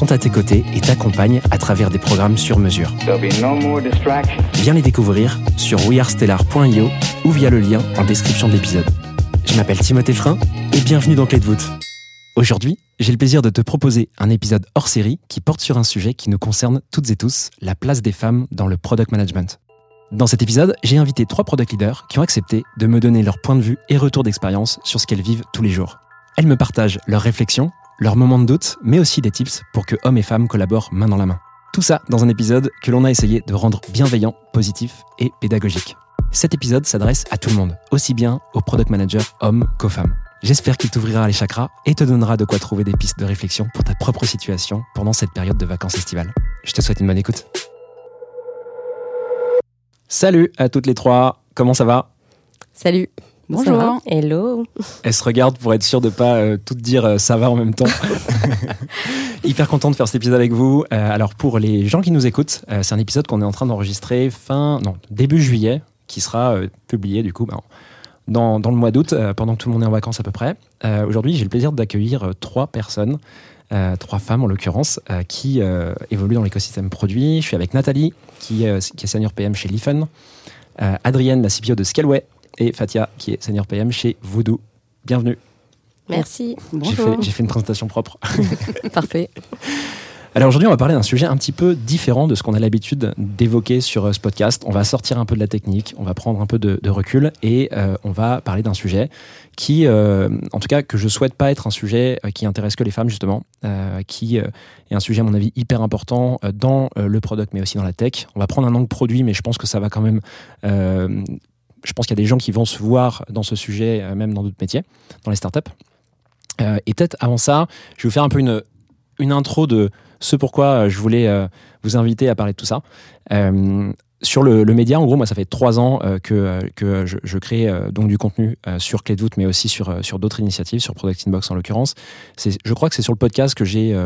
sont à tes côtés et t'accompagnent à travers des programmes sur mesure. No. Viens les découvrir sur wearestellar.io ou via le lien en description de l'épisode. Je m'appelle Timothée Frein et bienvenue dans Clé de voûte. Aujourd'hui, j'ai le plaisir de te proposer un épisode hors série qui porte sur un sujet qui nous concerne toutes et tous, la place des femmes dans le product management. Dans cet épisode, j'ai invité trois product leaders qui ont accepté de me donner leur point de vue et retour d'expérience sur ce qu'elles vivent tous les jours. Elles me partagent leurs réflexions, leurs moments de doute, mais aussi des tips pour que hommes et femmes collaborent main dans la main. Tout ça dans un épisode que l'on a essayé de rendre bienveillant, positif et pédagogique. Cet épisode s'adresse à tout le monde, aussi bien aux product managers hommes qu'aux femmes. J'espère qu'il t'ouvrira les chakras et te donnera de quoi trouver des pistes de réflexion pour ta propre situation pendant cette période de vacances estivales. Je te souhaite une bonne écoute. Salut à toutes les trois, comment ça va? Salut. Bonjour. Hello. Elles se regardent pour être sûr de pas euh, toutes dire euh, ça va en même temps. Hyper content de faire cet épisode avec vous. Euh, alors pour les gens qui nous écoutent, euh, c'est un épisode qu'on est en train d'enregistrer fin, non, début juillet, qui sera euh, publié du coup ben, dans, dans le mois d'août, euh, pendant que tout le monde est en vacances à peu près. Euh, Aujourd'hui, j'ai le plaisir d'accueillir euh, trois personnes, euh, trois femmes en l'occurrence, euh, qui euh, évoluent dans l'écosystème produit. Je suis avec Nathalie, qui, euh, qui est senior PM chez Lifen, euh, Adrienne, la CPO de Scaleway, et Fatia, qui est senior PM chez Voodoo. Bienvenue. Merci. J'ai fait, j'ai fait une présentation propre. Parfait. Alors aujourd'hui, on va parler d'un sujet un petit peu différent de ce qu'on a l'habitude d'évoquer sur euh, ce podcast. On va sortir un peu de la technique, on va prendre un peu de, de recul et euh, on va parler d'un sujet qui, euh, en tout cas, que je souhaite pas être un sujet qui intéresse que les femmes justement, euh, qui est un sujet à mon avis hyper important dans le product mais aussi dans la tech. On va prendre un angle produit, mais je pense que ça va quand même. Je pense qu'il y a des gens qui vont se voir dans ce sujet, euh, même dans d'autres métiers, dans les startups. Euh, et peut-être avant ça, je vais vous faire un peu une, une intro de ce pourquoi euh, je voulais vous inviter à parler de tout ça. Sur le, média, en gros, moi, ça fait trois ans que, que je, crée donc du contenu sur Clé de voûte, mais aussi sur, sur d'autres initiatives, sur Product Inbox en l'occurrence. Je crois que c'est sur le podcast que j'ai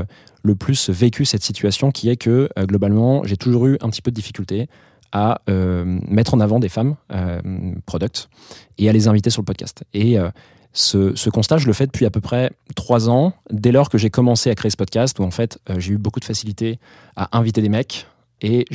le plus vécu cette situation, qui est que globalement, j'ai toujours eu un petit peu de difficulté à euh, mettre en avant des femmes euh, product et à les inviter sur le podcast. Et euh, ce, constat, je le fais depuis à peu près trois ans, dès lors que j'ai commencé à créer ce podcast, où en fait, j'ai eu beaucoup de facilité à inviter des mecs. Et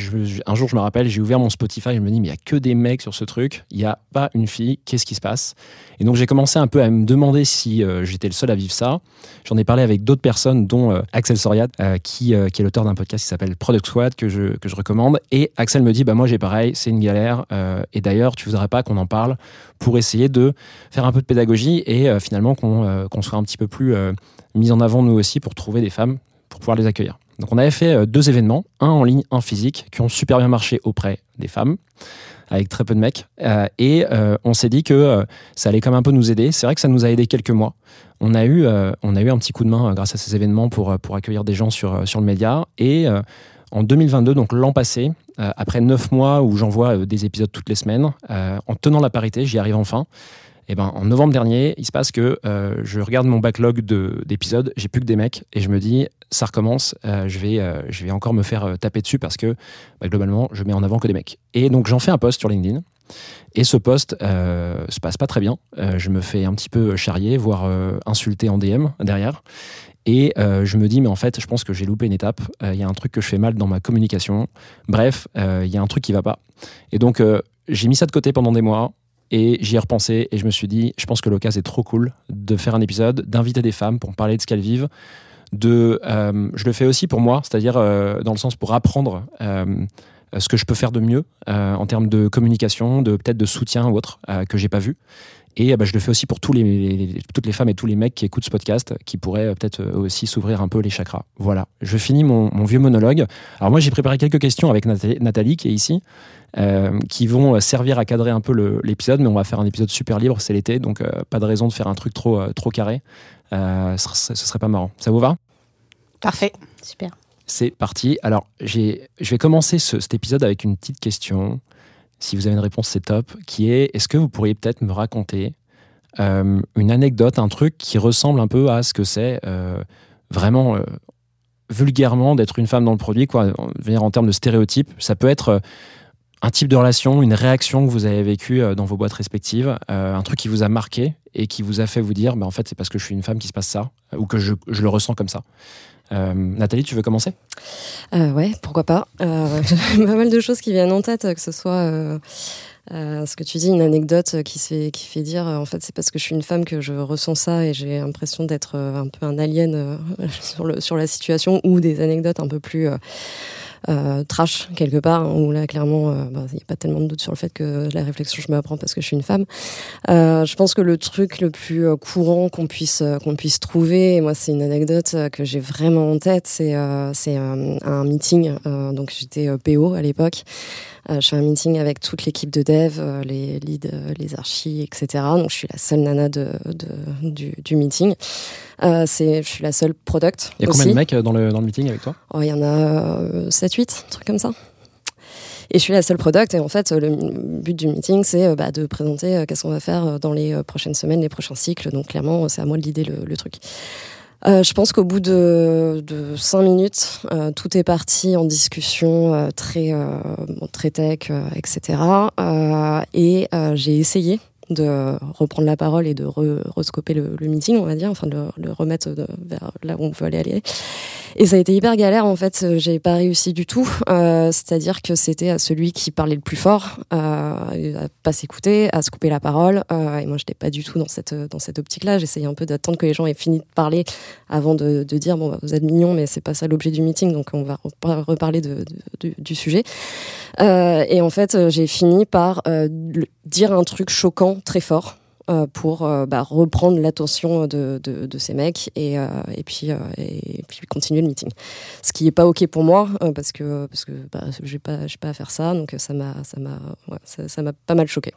un jour, je me rappelle, j'ai ouvert mon Spotify, je me dis, mais il n'y a que des mecs sur ce truc, il n'y a pas une fille, qu'est-ce qui se passe? Et donc, j'ai commencé un peu à me demander si euh, j'étais le seul à vivre ça. J'en ai parlé avec d'autres personnes, dont euh, Axel Soriat, euh, qui, est l'auteur d'un podcast qui s'appelle Product Squad, que je, que je recommande. Et Axel me dit, bah, moi, j'ai pareil, c'est une galère. et d'ailleurs, tu voudrais pas qu'on en parle pour essayer de faire un peu de pédagogie et finalement qu'on soit un petit peu plus mis en avant nous aussi pour trouver des femmes pour pouvoir les accueillir. Donc on avait fait euh, deux événements, un en ligne, un physique, qui ont super bien marché auprès des femmes, avec très peu de mecs. Euh, et euh, on s'est dit que ça allait quand même un peu nous aider. C'est vrai que ça nous a aidé quelques mois. On a eu, on a eu un petit coup de main grâce à ces événements pour, pour accueillir des gens sur, sur le média. Et en 2022, donc l'an passé, après neuf mois où j'envoie des épisodes toutes les semaines, en tenant la parité, j'y arrive enfin. Et ben, en novembre dernier, il se passe que euh, je regarde mon backlog de- d'épisodes, j'ai plus que des mecs, et je me dis, ça recommence, euh, je, vais, euh, je vais encore me faire taper dessus parce que bah, globalement, je mets en avant que des mecs. Et donc, j'en fais un post sur LinkedIn. Et ce post euh, se passe pas très bien. Je me fais un petit peu charrier, voire insulter en DM derrière. Et je me dis, mais en fait, je pense que j'ai loupé une étape. Il y a un truc que je fais mal dans ma communication. Bref, il y a un truc qui va pas. Et donc, j'ai mis ça de côté pendant des mois. Et j'y ai repensé et je me suis dit, je pense que l'occasion est trop cool de faire un épisode, d'inviter des femmes pour parler de ce qu'elles vivent. De, euh, je le fais aussi pour moi, c'est-à-dire euh, dans le sens pour apprendre euh, ce que je peux faire de mieux en termes de communication, de peut-être de soutien ou autre que j'ai pas vu. Et euh, bah, je le fais aussi pour tous les, les- toutes les femmes et tous les mecs qui écoutent ce podcast, qui pourraient euh, peut-être euh, aussi s'ouvrir un peu les chakras. Voilà, je finis mon, mon vieux monologue. Alors moi j'ai préparé quelques questions avec Nathalie, Nathalie, qui est ici, euh, qui vont servir à cadrer un peu l'épisode, mais on va faire un épisode super libre, c'est l'été, donc euh, pas de raison de faire un truc trop, euh, trop carré. Euh, ce, serait- ce serait pas marrant. Ça vous va? Parfait. Super. C'est parti. Alors, je vais commencer ce- cet épisode avec une petite question. Si vous avez une réponse, c'est top. Qui est est-ce que vous pourriez peut-être me raconter euh, une anecdote, un truc qui ressemble un peu à ce que c'est euh, vraiment euh, vulgairement d'être une femme dans le produit, quoi, en, venir en termes de stéréotypes? Ça peut être un type de relation, une réaction que vous avez vécue dans vos boîtes respectives, un truc qui vous a marqué et qui vous a fait vous dire, bah, en fait, c'est parce que je suis une femme qui se passe ça, ou que je le ressens comme ça. Euh, Nathalie, tu veux commencer? Euh, ouais, pourquoi pas. Euh, pas mal de choses qui viennent en tête, que ce soit euh, ce que tu dis, une anecdote qui, fait, dire, en fait, c'est parce que je suis une femme que je ressens ça et j'ai l'impression d'être un peu un alien sur la situation, ou des anecdotes un peu plus euh, trash, quelque part, où là, clairement, euh, bah, il n'y a pas tellement de doute sur le fait que la réflexion, je me parce que je suis une femme. Euh, je pense que le truc le plus courant qu'on puisse qu'on puisse trouver, et moi c'est une anecdote que j'ai vraiment en tête, c'est c'est un meeting. donc j'étais PO à l'époque. Je fais un meeting avec toute l'équipe de dev, les leads, les archis, etc. Donc je suis la seule nana de, de- du, du meeting. C'est je suis la seule product. Il y a aussi. combien de mecs dans le, dans le meeting avec toi? Oh, il y en a 7-8, un truc comme ça. Et je suis la seule product. Et en fait, le but du meeting, c'est euh, bah, de présenter euh, qu'est-ce qu'on va faire euh, dans les prochaines semaines, les prochains cycles. Donc, clairement, c'est à moi de l'idée le, truc. Je pense qu'au bout de, de cinq minutes, tout est parti en discussion très, très tech, etc. Et j'ai essayé de reprendre la parole et de re- rescoper le, meeting, on va dire, enfin de le, remettre de- vers là où on veut aller aller. Et ça a été hyper galère en fait, euh, j'ai pas réussi du tout. Euh, C'est-à-dire que c'était à celui qui parlait le plus fort, euh, à pas s'écouter, à se couper la parole. Euh, et moi, j'étais pas du tout dans cette dans cette optique-là. J'essayais un peu d'attendre que les gens aient fini de parler avant de, dire bon, bah, vous êtes mignons, mais c'est pas ça l'objet du meeting, donc on va repa- reparler de, du sujet. Euh, et en fait, euh, j'ai fini par euh, dire un truc choquant très fort euh, pour euh, bah, reprendre l'attention de, ces mecs et, euh, et, puis, continuer le meeting. Ce qui est pas ok pour moi parce que parce que bah, pas à faire ça donc ça m'a pas mal choqué.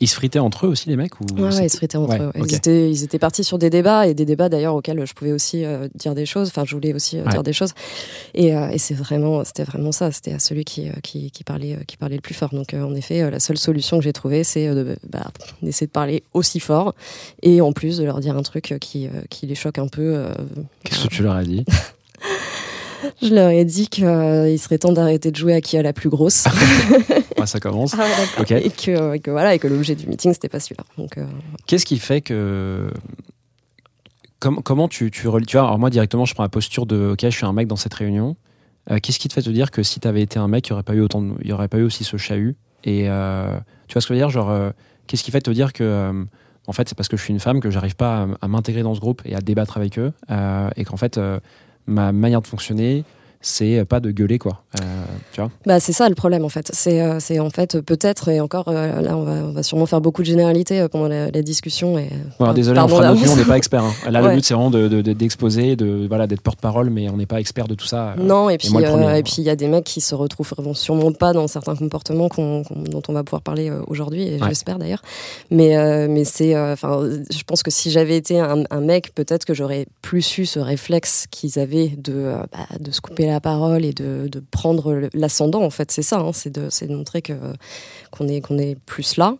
Ils se fritaient entre eux aussi, les mecs ou Ouais, ils se fritaient entre Ouais, eux. Ils, étaient, ils étaient partis sur des débats et des débats d'ailleurs auxquels je pouvais aussi euh, dire des choses. Enfin, je voulais aussi euh, dire des choses. Et, euh, et c'est vraiment, c'était vraiment ça. C'était à celui qui, qui, qui parlait, qui parlait le plus fort. Donc, en effet, la seule solution que j'ai trouvée, c'est euh, de- bah, d'essayer de parler aussi fort et en plus de leur dire un truc qui, qui les choque un peu. Qu'est-ce que tu leur as dit? je leur ai dit qu'il serait temps d'arrêter de jouer à qui a la plus grosse Ouais, Ça commence. Ah et que, et que voilà et que l'objet du meeting c'était pas celui-là. Euh, Qu'est-ce qui fait que. Com- comment tu, tu vois, alors moi directement, je prends la posture de OK, je suis un mec dans cette réunion. Euh, Qu'est-ce qui te fait te dire que si tu avais été un mec, il n'y aurait, pas eu autant de- il y aurait pas eu aussi ce chahut? Et euh, tu vois ce que je veux dire? Genre, euh, qu'est-ce qui fait te dire que. euh, en fait, c'est parce que je suis une femme que j'arrive pas à, à m'intégrer dans ce groupe et à débattre avec eux. euh, et qu'en fait, euh, ma manière de fonctionner, c'est pas de gueuler, quoi. Euh, tu vois Bah, c'est ça le problème en fait. C'est euh, c'est en fait peut-être et encore euh, là on va, on va sûrement faire beaucoup de généralités euh, pendant la, la discussion et. Euh, désolé, on fera notre on n'est pas expert. hein. Là, le Ouais. but, c'est vraiment d'exposer, de, de, de, voilà, d'être porte-parole, mais on n'est pas expert de tout ça. euh. Non et puis le euh, premier, hein. et puis il y a des mecs qui se retrouveront sûrement pas dans certains comportements dont on va pouvoir parler euh, aujourd'hui et Ouais. j'espère d'ailleurs. Mais euh, mais c'est euh, enfin je pense que si j'avais été un, un mec peut-être que j'aurais plus eu ce réflexe qu'ils avaient de euh, bah, de se couper la parole et de, de prendre l'ascendant en fait c'est ça hein, c'est de de montrer que qu'on est qu'on est plus là.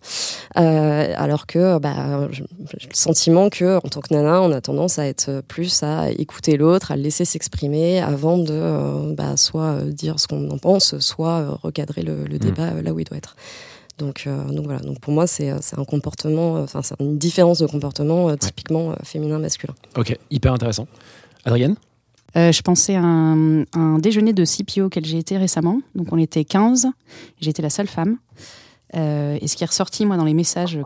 Euh, alors que bah, j'ai le sentiment que en tant que nana on a tendance à être plus à écouter l'autre à le laisser s'exprimer avant de euh, bah, soit dire ce qu'on en pense soit recadrer le, le débat euh, là où il doit être. Donc, euh, donc voilà. Donc pour moi c'est un comportement euh, enfin c'est une différence de comportement euh, typiquement euh, féminin masculin Ok, hyper intéressant. Adrienne? Euh, je pensais à un, un déjeuner de CPO auquel j'ai été récemment. Donc on était 15, j'étais la seule femme. Euh, et ce qui est ressorti, moi, dans les messages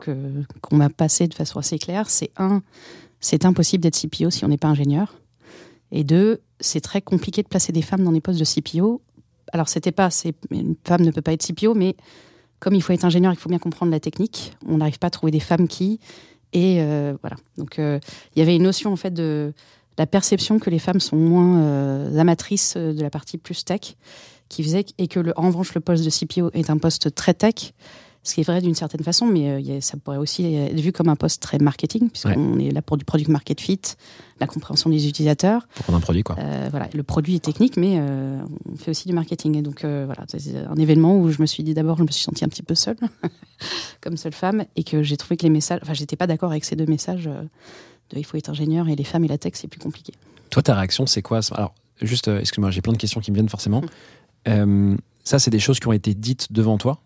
qu'on m'a passés de façon assez claire, c'est un, c'est impossible d'être CPO si on n'est pas ingénieur. Et deux, c'est très compliqué de placer des femmes dans des postes de CPO alors c'était pas, une femme ne peut pas être CPO, mais comme il faut être ingénieur, il faut bien comprendre la technique. On n'arrive pas à trouver des femmes qui et euh, voilà. Donc il y avait une notion en fait de la perception que les femmes sont moins euh, amatrices de la partie plus tech, qui faisait et que le, en revanche le poste de CPO est un poste très tech. Ce qui est vrai d'une certaine façon, mais euh, il y a- ça pourrait aussi être vu comme un poste très marketing, puisqu'on est là pour du product market fit, la compréhension des utilisateurs. Pour prendre un produit, quoi. Euh, voilà, le produit est technique, mais euh, on fait aussi du marketing. Et donc euh, voilà, c'est un événement où je me suis dit d'abord, je me suis sentie un petit peu seule, comme seule femme, et que j'ai trouvé que les messages, enfin, j'étais pas d'accord avec ces deux messages. De il faut être ingénieur et les femmes et la tech, c'est plus compliqué. Toi, ta réaction, c'est quoi Alors, juste, euh, excuse-moi, j'ai plein de questions qui me viennent forcément. Mm. Euh, ça, c'est des choses qui ont été dites devant toi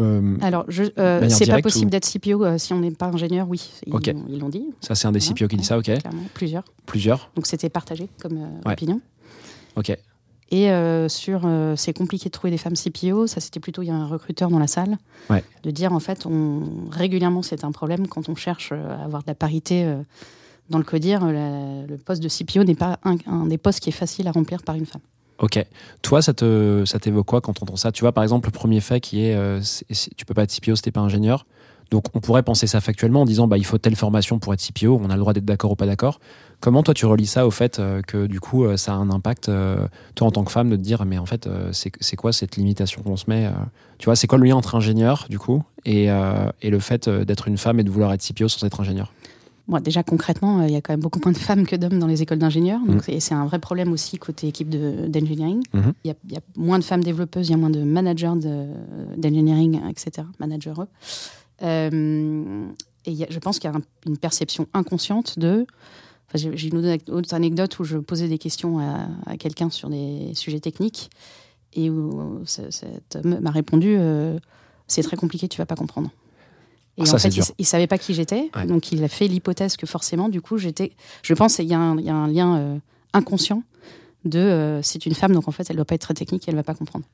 euh, Alors, euh, c'est pas possible ou- d'être CPO euh, si on n'est pas ingénieur, oui. Ils l'ont- dit. Ça, c'est un des Voilà. CPO qui dit ça, ok. Clairement, plusieurs. Plusieurs, Donc c'était partagé comme Ouais. opinion. ok. Et sur c'est compliqué de trouver des femmes CPO, ça c'était plutôt il y a un recruteur dans la salle, Ouais. de dire en fait on régulièrement c'est un problème quand on cherche à avoir de la parité dans le codir, euh, le poste de CPO n'est pas un, des postes qui est facile à remplir par une femme. Ok. Toi, ça te, ça t'évoque quoi quand on entend ça? Tu vois, par exemple, le premier fait qui est, euh, c'est- tu peux pas être CPO si t'es pas ingénieur. Donc, on pourrait penser ça factuellement en disant, bah, il faut telle formation pour être CPO. On a le droit d'être d'accord ou pas d'accord. Comment toi, tu relis ça au fait euh, que du coup, euh, ça a un impact, toi en tant que femme, de te dire, mais en fait, c'est quoi cette limitation qu'on se met Tu vois, c'est quoi le lien entre ingénieur du coup et, et le fait d'être une femme et de vouloir être CPO sans être ingénieur? Bon, déjà concrètement, euh, il y a quand même beaucoup moins de femmes que d'hommes dans les écoles d'ingénieurs, donc Mhm. c'est- un vrai problème aussi côté équipe de- d'engineering. Mhm. Il y, a- il y a moins de femmes développeuses, il y a moins de managers de- d'engineering, etc. Managers. Euh, et il y a- je pense qu'il y a un- une perception inconsciente de. Enfin, J'ai une autre- anecdote où je posais des questions à, à quelqu'un sur des sujets techniques et où ce- cet homme m'a répondu euh, c'est très compliqué, tu vas pas comprendre. Et ça, en fait, il, il savait pas qui j'étais, Ouais. donc il a fait l'hypothèse que forcément, du coup, j'étais. Je pense qu'il y, a un- il y a un lien euh, inconscient de euh, c'est une femme, donc en fait, elle doit pas être très technique, elle va pas comprendre.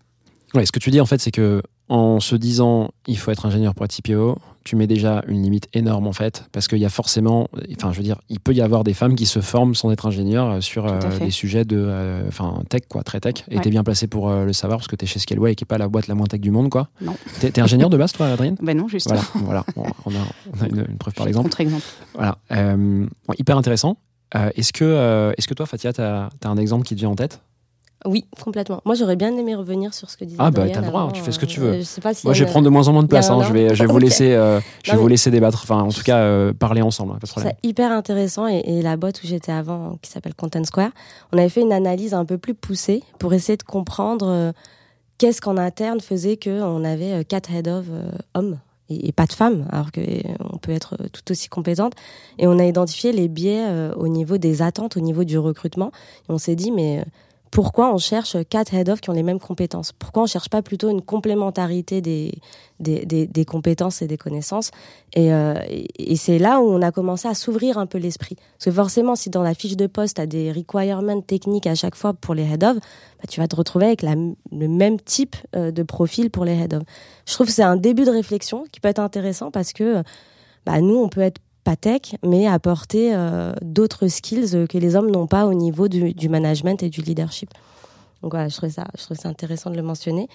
Ouais, ce que tu dis en fait, c'est que en se disant il faut être ingénieur pour être CPO, tu mets déjà une limite énorme en fait, parce qu'il y a forcément, enfin je veux dire, il peut y avoir des femmes qui se forment sans être ingénieurs euh, sur euh, des sujets de, euh, enfin tech quoi, très tech. Et Ouais. t'es bien placé pour euh, le savoir parce que t'es chez Scaleway qui est pas la boîte la moins tech du monde quoi. Non. T'es, t'es ingénieur de base toi, Adrien? Ben non, justement. Voilà, voilà, Bon, on a, on a une, une preuve par exemple. Contre-exemple. Voilà, bon, hyper intéressant. Est-ce que, est-ce que toi, Fatia, t'as, t'as un exemple qui te vient en tête? Oui, complètement. Moi, j'aurais bien aimé revenir sur ce que disait Ah, bah, t'as le droit, avant, tu fais ce que tu euh, veux. Je sais pas si Moi, je vais prendre de moins en moins de place. Hein. Je vais, je vais vous laisser, euh, je vais Non, vous laisser débattre. Enfin, en tout cas, euh, parler ensemble. hein, pas de Je trouve problème. ça hyper intéressant et, et la boîte où j'étais avant, qui s'appelle Content Square, on avait fait une analyse un peu plus poussée pour essayer de comprendre qu'est-ce qu'en interne faisait qu'on avait quatre head of hommes et, et pas de femmes, alors qu'on peut être tout aussi compétente. Et on a identifié les biais au niveau des attentes, au niveau du recrutement. Et on s'est dit, mais pourquoi on cherche quatre head of qui ont les mêmes compétences? Pourquoi on cherche pas plutôt une complémentarité des, des, des, compétences et des connaissances? Et, euh, et, c'est là où on a commencé à s'ouvrir un peu l'esprit. Parce que forcément, si dans la fiche de poste, tu as des requirements techniques à chaque fois pour les head of, bah, tu vas te retrouver avec le même type euh, de profil pour les head of. Je trouve que c'est un début de réflexion qui peut être intéressant parce que bah, nous, on peut être pas tech, mais apporter euh, d'autres skills que les hommes n'ont pas au niveau du, du management et du leadership. Donc voilà, je trouvais ça, je trouvais ça intéressant de le mentionner.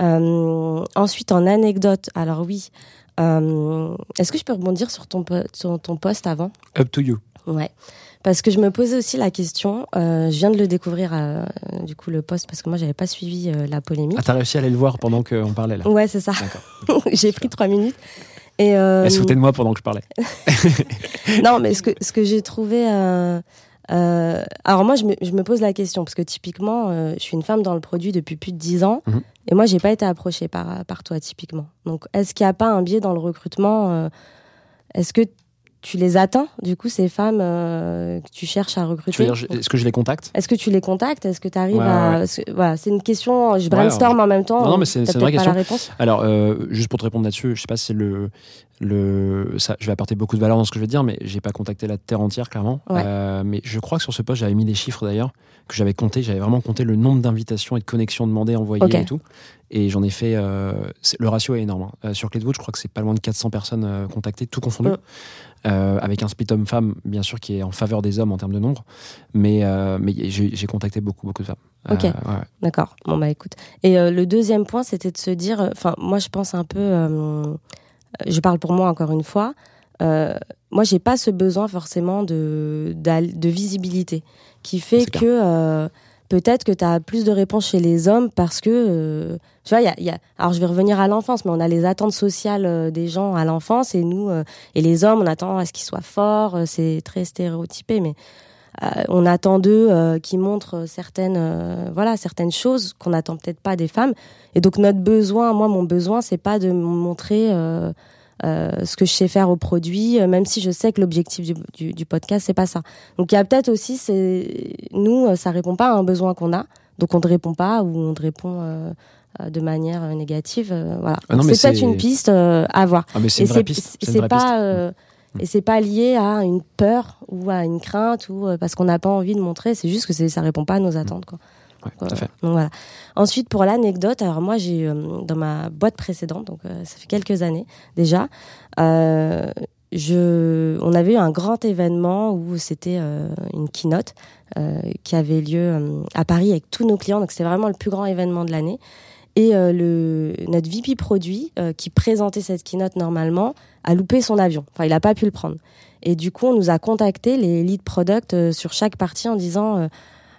Euh, ensuite, en anecdote, alors oui, euh, est-ce que je peux rebondir sur ton, sur ton poste avant? Up to you. Ouais. Parce que je me posais aussi la question, euh, je viens de le découvrir, euh, du coup, le poste, parce que moi, j'avais pas suivi euh, la polémique. Ah, t'as réussi à aller le voir pendant qu'on parlait là. Ouais, c'est ça. D'accord. J'ai pris trois minutes. Et, euh, Elle se foutait de moi pendant que je parlais. non, mais ce que, ce que j'ai trouvé. euh, euh, alors, moi, je me, je me pose la question, parce que typiquement, euh, je suis une femme dans le produit depuis plus de 10 ans, Mhm. et moi, j'ai pas été approchée par, par toi, typiquement. Donc, est-ce qu'il n'y a pas un biais dans le recrutement euh, Est-ce que tu les atteins, du coup, ces femmes euh, que tu cherches à recruter est-ce que je les contacte? Est-ce que tu les contactes? Est-ce que tu arrives Ouais, à. ouais. Voilà, c'est une question, je brainstorm en même temps. Non, non, mais c'est- une vraie question. la réponse. Alors, euh, juste pour te répondre là-dessus, je sais pas si le, le, ça, je vais apporter beaucoup de valeur dans ce que je vais dire, mais j'ai pas contacté la terre entière clairement. Ouais. Euh, mais je crois que sur ce poste, j'avais mis des chiffres d'ailleurs que j'avais compté. J'avais vraiment compté le nombre d'invitations et de connexions demandées, envoyées et tout. Et j'en ai fait. euh, le ratio est énorme. hein. Euh, sur Clé de voûte, je crois que c'est pas loin de 400 personnes euh, contactées, tout confondu. Euh, avec un split homme-femme, bien sûr, qui est en faveur des hommes en termes de nombre. Mais, euh, mais j'ai contacté beaucoup, beaucoup de femmes. Ok. Euh, ouais, ouais. D'accord. Bon bah écoute. Et le deuxième point, c'était de se dire, enfin moi je pense un peu, je parle pour moi encore une fois. moi j'ai pas ce besoin forcément de d'al- de visibilité qui fait que peut-être que tu as plus de réponses chez les hommes parce que euh, tu vois y a, y a- alors je vais revenir à l'enfance mais on a les attentes sociales euh, des gens à l'enfance et nous euh, et les hommes on attend à ce qu'ils soient forts euh, c'est très stéréotypé mais euh, on attend d'eux qu'ils montrent certaines voilà certaines choses qu'on n'attend peut-être pas des femmes. Et donc notre besoin moi mon besoin c'est pas de montrer ce que je sais faire au produit euh, même si je sais que l'objectif du, du, du podcast c'est pas ça. Donc il y a peut-être aussi c'est nous euh, ça répond pas à un besoin qu'on a. Donc on ne répond pas ou on te répond euh, euh, de manière euh, négative euh, voilà. Ah c'est peut-être une piste euh, à voir. Ah, mais et c'est pas piste. euh, et c'est pas lié à une peur ou à une crainte ou euh, parce qu'on n'a pas envie de montrer c'est juste que ça répond pas à nos attentes quoi Ouais, donc, tout à fait. donc voilà ensuite pour l'anecdote alors moi j'ai euh, dans ma boîte précédente donc euh, ça fait quelques années déjà euh, je on avait eu un grand événement où c'était euh, une keynote euh, qui avait lieu euh, à Paris avec tous nos clients donc c'était vraiment le plus grand événement de l'année et le notre VP produit qui présentait cette keynote normalement a loupé son avion. Enfin, il n'a pas pu le prendre. Et du coup, on nous a contacté les lead product sur chaque partie en disant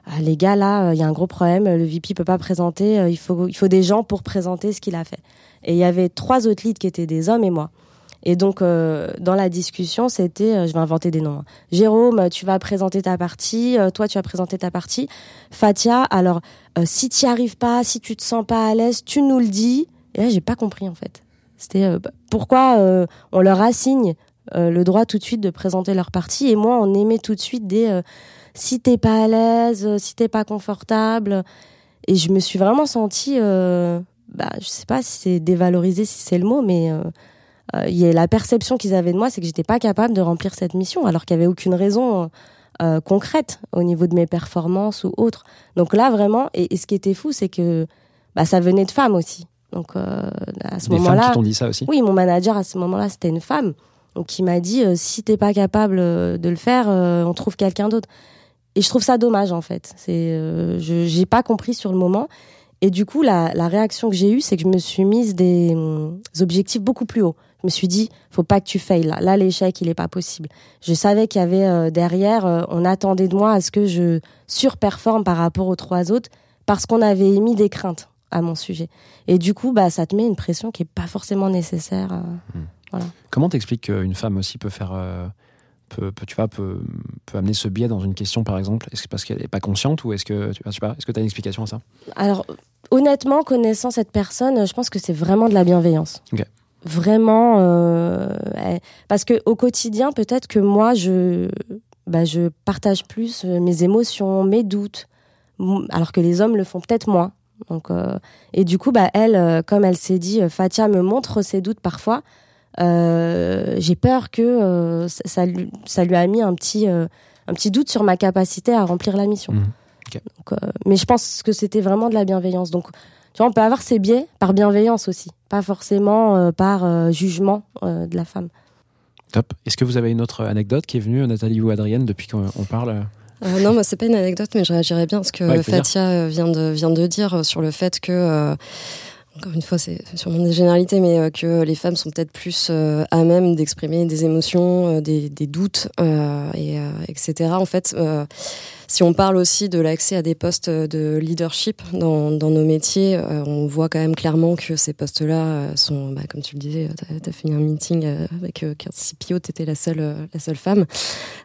Ah, les gars là, il y a un gros problème, le VP peut pas présenter, euh, il faut il faut des gens pour présenter ce qu'il a fait. Et il y avait trois autres leads qui étaient des hommes et moi. Et donc euh, dans la discussion, c'était euh, je vais inventer des noms. hein. Jérôme, tu vas présenter ta partie, euh, toi tu vas présenter ta partie. Fatia, alors euh, si tu arrives pas, si tu te sens pas à l'aise, tu nous le dis. Et là, j'ai pas compris en fait. C'était euh, bah, pourquoi euh, on leur assigne euh, le droit tout de suite de présenter leur partie et moi on émet tout de suite des euh, si t'es pas à l'aise, euh, si t'es pas confortable. Et je me suis vraiment sentie, euh, bah, je sais pas si c'est dévalorisé, si c'est le mot, mais euh, euh, il y a la perception qu'ils avaient de moi, c'est que j'étais pas capable de remplir cette mission, alors qu'il y avait aucune raison euh, concrète au niveau de mes performances ou autre. Donc là vraiment, et, et ce qui était fou, c'est que bah, ça venait de femmes aussi. Donc euh, à ce moment-là, dit ça aussi? Oui, mon manager à ce moment-là, c'était une femme. Donc, qui m'a dit euh, si t'es pas capable de le faire, euh, on trouve quelqu'un d'autre. Et je trouve ça dommage, en fait. C'est, euh, je j'ai pas compris sur le moment. Et du coup, la, la réaction que j'ai eue, c'est que je me suis mise des hum, objectifs beaucoup plus hauts. Je me suis dit, faut pas que tu failles là. Là, l'échec, il est pas possible. Je savais qu'il y avait euh, derrière, euh, on attendait de moi à ce que je surperforme par rapport aux trois autres parce qu'on avait émis des craintes à mon sujet. Et du coup, bah, ça te met une pression qui est pas forcément nécessaire. euh. Comment t'expliques qu'une femme aussi peut faire. Peut, peut- tu vois, peut, peut amener ce biais dans une question, par exemple? Est-ce que parce qu'elle n'est pas consciente ou est-ce que tu pas, est-ce que tu as une explication à ça? Alors, honnêtement, connaissant cette personne, je pense que c'est vraiment de la bienveillance. Vraiment, euh, parce que au quotidien, peut-être que moi, je, bah, je partage plus euh, mes émotions, mes doutes, alors que les hommes le font peut-être moins. Donc, euh, et du coup, bah, elle, comme elle s'est dit, Fatia me montre ses doutes parfois. Euh, J'ai peur que euh, ça, ça lui, ça lui a mis un petit, euh, un petit doute sur ma capacité à remplir la mission. Mhm. Donc, euh, mais je pense que c'était vraiment de la bienveillance. Donc, tu vois, on peut avoir ses biais par bienveillance aussi, pas forcément euh, par euh, jugement euh, de la femme. Top. Est-ce que vous avez une autre anecdote qui est venue, Nathalie ou Adrienne, depuis qu'on on parle Euh, non, moi, c'est pas une anecdote, mais je réagirais bien à ce que Ouais. Fatia vient de, vient de dire sur le fait que, euh, encore une fois, c'est sûrement des généralités, mais euh, que les femmes sont peut-être plus euh, à même d'exprimer des émotions, euh, des, des doutes, et, etc. En fait, si on parle aussi de l'accès à des postes de leadership dans, dans nos métiers, on voit quand même clairement que ces postes-là sont, bah, comme tu le disais, tu as, fait un meeting avec euh, 15 CPO, tu étais la seule, la seule femme.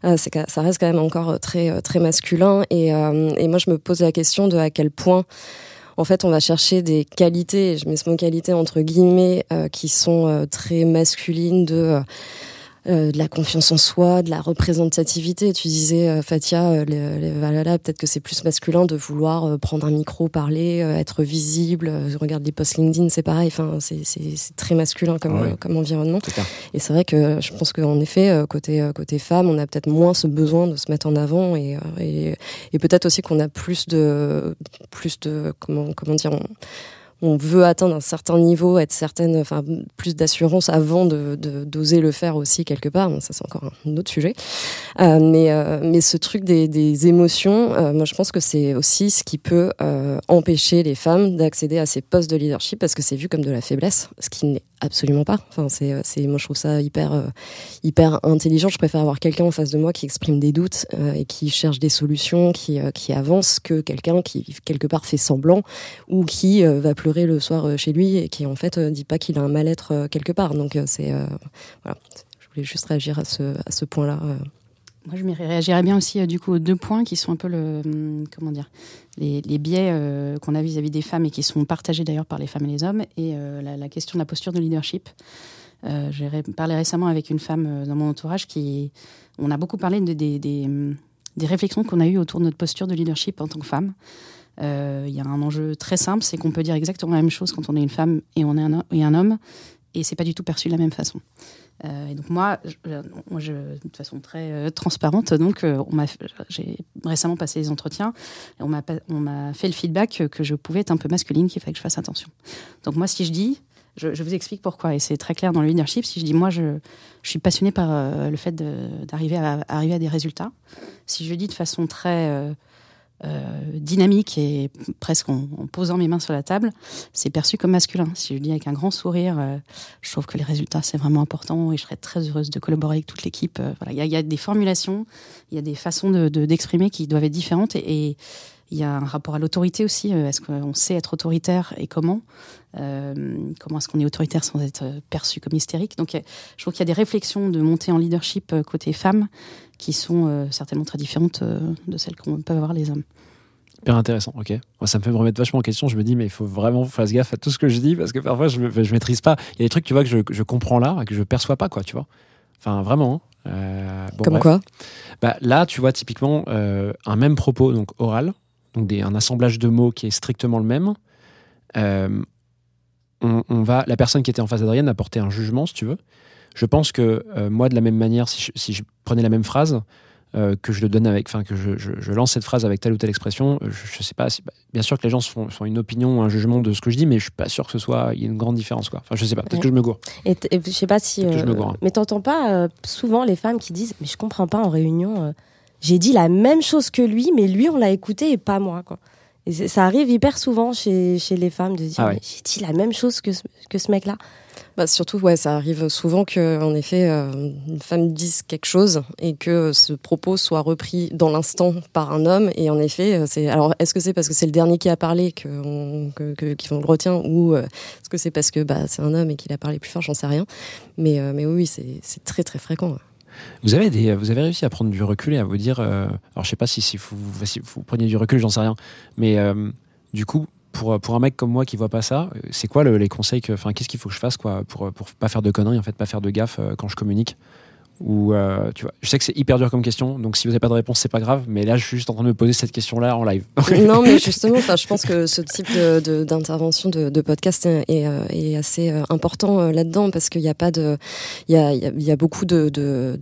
Ça reste quand même encore très, très masculin. Et, et moi, je me pose la question de à quel point, en fait, on va chercher des qualités, je mets ce mot qualité entre guillemets, euh, qui sont euh, très masculines de. Euh, de la confiance en soi, de la représentativité. Tu disais, euh, Fatia, euh, peut-être que c'est plus masculin de vouloir euh, prendre un micro, parler, euh, être visible. Je regarde les posts LinkedIn, c'est pareil. Enfin, c'est- très masculin comme, Ouais. euh, comme environnement. Et c'est vrai que je pense qu'en effet, euh, côté, euh, côté femme, on a peut-être moins ce besoin de se mettre en avant et, euh, et, et peut-être aussi qu'on a plus de, plus de, comment, comment dire, on, on veut atteindre un certain niveau, être certaine, enfin plus d'assurance avant de d'oser le faire aussi quelque part. Ça c'est encore un autre sujet. Euh, mais euh, mais ce truc des, émotions, euh, moi je pense que c'est aussi ce qui peut empêcher les femmes d'accéder à ces postes de leadership parce que c'est vu comme de la faiblesse, ce qui n'est absolument pas. Enfin c'est c'est moi je trouve ça hyper hyper intelligent. Je préfère avoir quelqu'un en face de moi qui exprime des doutes et qui cherche des solutions, qui qui avance que quelqu'un qui quelque part fait semblant ou qui va pleurer le soir euh, chez lui et qui en fait euh, dit pas qu'il a un mal-être euh, quelque part. Donc c'est voilà. Je voulais juste réagir à ce à ce point-là. Moi, je réagirais bien aussi, du coup, aux deux points qui sont un peu le, hum, comment dire, les, les biais qu'on a vis-à-vis des femmes et qui sont partagés d'ailleurs par les femmes et les hommes, et la, question de la posture de leadership. J'ai parlé récemment avec une femme dans mon entourage qui, on a beaucoup parlé de- des, des, hum, des réflexions qu'on a eues autour de notre posture de leadership en tant que femme. Euh, Il y a un enjeu très simple, c'est qu'on peut dire exactement la même chose quand on est une femme et on est un, et un homme, et c'est pas du tout perçu de la même façon. Euh, et donc moi, moi, de façon très euh, transparente, donc on m'a, j'ai récemment passé les entretiens, et on m'a, on m'a fait le feedback que, je pouvais être un peu masculine, qu'il fallait que je fasse attention. Donc moi, si je dis, je, vous explique pourquoi, et c'est très clair dans le leadership, si je dis moi, je, je suis passionnée par le fait d'arriver à, arriver à des résultats, si je dis de façon très dynamique et presque en, en posant mes mains sur la table, c'est perçu comme masculin. Si je dis avec un grand sourire, euh, je trouve que les résultats, c'est vraiment important et je serais très heureuse de collaborer avec toute l'équipe. Euh, voilà, il y, a- il y a des formulations, il y a des façons de, de- d'exprimer qui doivent être différentes et, et il y a un rapport à l'autorité aussi. Euh, Est-ce qu'on sait être autoritaire et comment Euh, Comment est-ce qu'on est autoritaire sans être euh, perçu comme hystérique? Donc, je trouve qu'il y a des réflexions de montée en leadership côté femmes qui sont euh, certainement très différentes euh, de celles qu'on peut avoir les hommes. Hyper intéressant, ok. Moi, ça me fait me remettre vachement en question. Je me dis, mais il faut vraiment faire gaffe à tout ce que je dis parce que parfois, je, je maîtrise pas. Il y a des trucs, tu vois, que je, je comprends là et que je perçois pas, quoi, tu vois. Enfin, vraiment. hein. Euh, bon, Comme bref. quoi? Bah, là, tu vois, typiquement, euh, un même propos, donc oral, donc des, un assemblage de mots qui est strictement le même. Euh, on, on va, la personne qui était en face d'Adrienne a porté un jugement, si tu veux. Je pense que euh, moi, de la même manière, si je, si je prenais la même phrase, euh, que je le donne avec, enfin que je, je- je lance cette phrase avec telle ou telle expression, je, je sais pas. si- bah, bien sûr que les gens se font, font une opinion ou un jugement de ce que je dis, mais je suis pas sûr que ce soit il y ait une grande différence, quoi. Enfin, je sais pas. Peut-être Ouais. que je me gourre. Et, et je sais pas si. Peut-être que je me gourre, hein. mais t'entends pas euh, souvent les femmes qui disent Mais je comprends pas en réunion. J'ai dit la même chose que lui, mais lui, on l'a écouté et pas moi. Quoi. Et ça arrive hyper souvent chez, chez les femmes de dire Ah ouais. J'ai dit la même chose que ce, que ce mec-là. Bah, surtout, ouais, ça arrive souvent que, en effet, euh, une femme dise quelque chose et que ce propos soit repris dans l'instant par un homme. Et en effet, euh, c'est. Alors, est-ce que c'est parce que c'est le dernier qui a parlé que on, que, le retient, ou euh, est-ce que c'est parce que bah, c'est un homme et qu'il a parlé plus fort J'en sais rien. Mais, euh, mais oui, oui, c'est, c'est très très fréquent. ouais. Vous avez, réussi à prendre du recul et à vous dire. euh, alors, je sais pas si, si, vous, si vous preniez du recul, j'en sais rien. Mais euh, du coup, pour, pour un mec comme moi qui voit pas ça, euh, c'est quoi le- les conseils que. Enfin, qu'est-ce qu'il faut que je fasse quoi, pour, pour pas faire de conneries, en fait, pas faire de gaffe quand je communique? Ou, euh, tu vois, je sais que c'est hyper dur comme question, donc si vous n'avez pas de réponse, c'est pas grave. Mais là, je suis juste en train de me poser cette question-là en live. non, mais justement, je pense que ce type de, de- d'intervention de, de podcast est, est, euh, est assez euh, important là-dedans parce qu'il n'y a pas de, il y a, y a- y a beaucoup de de,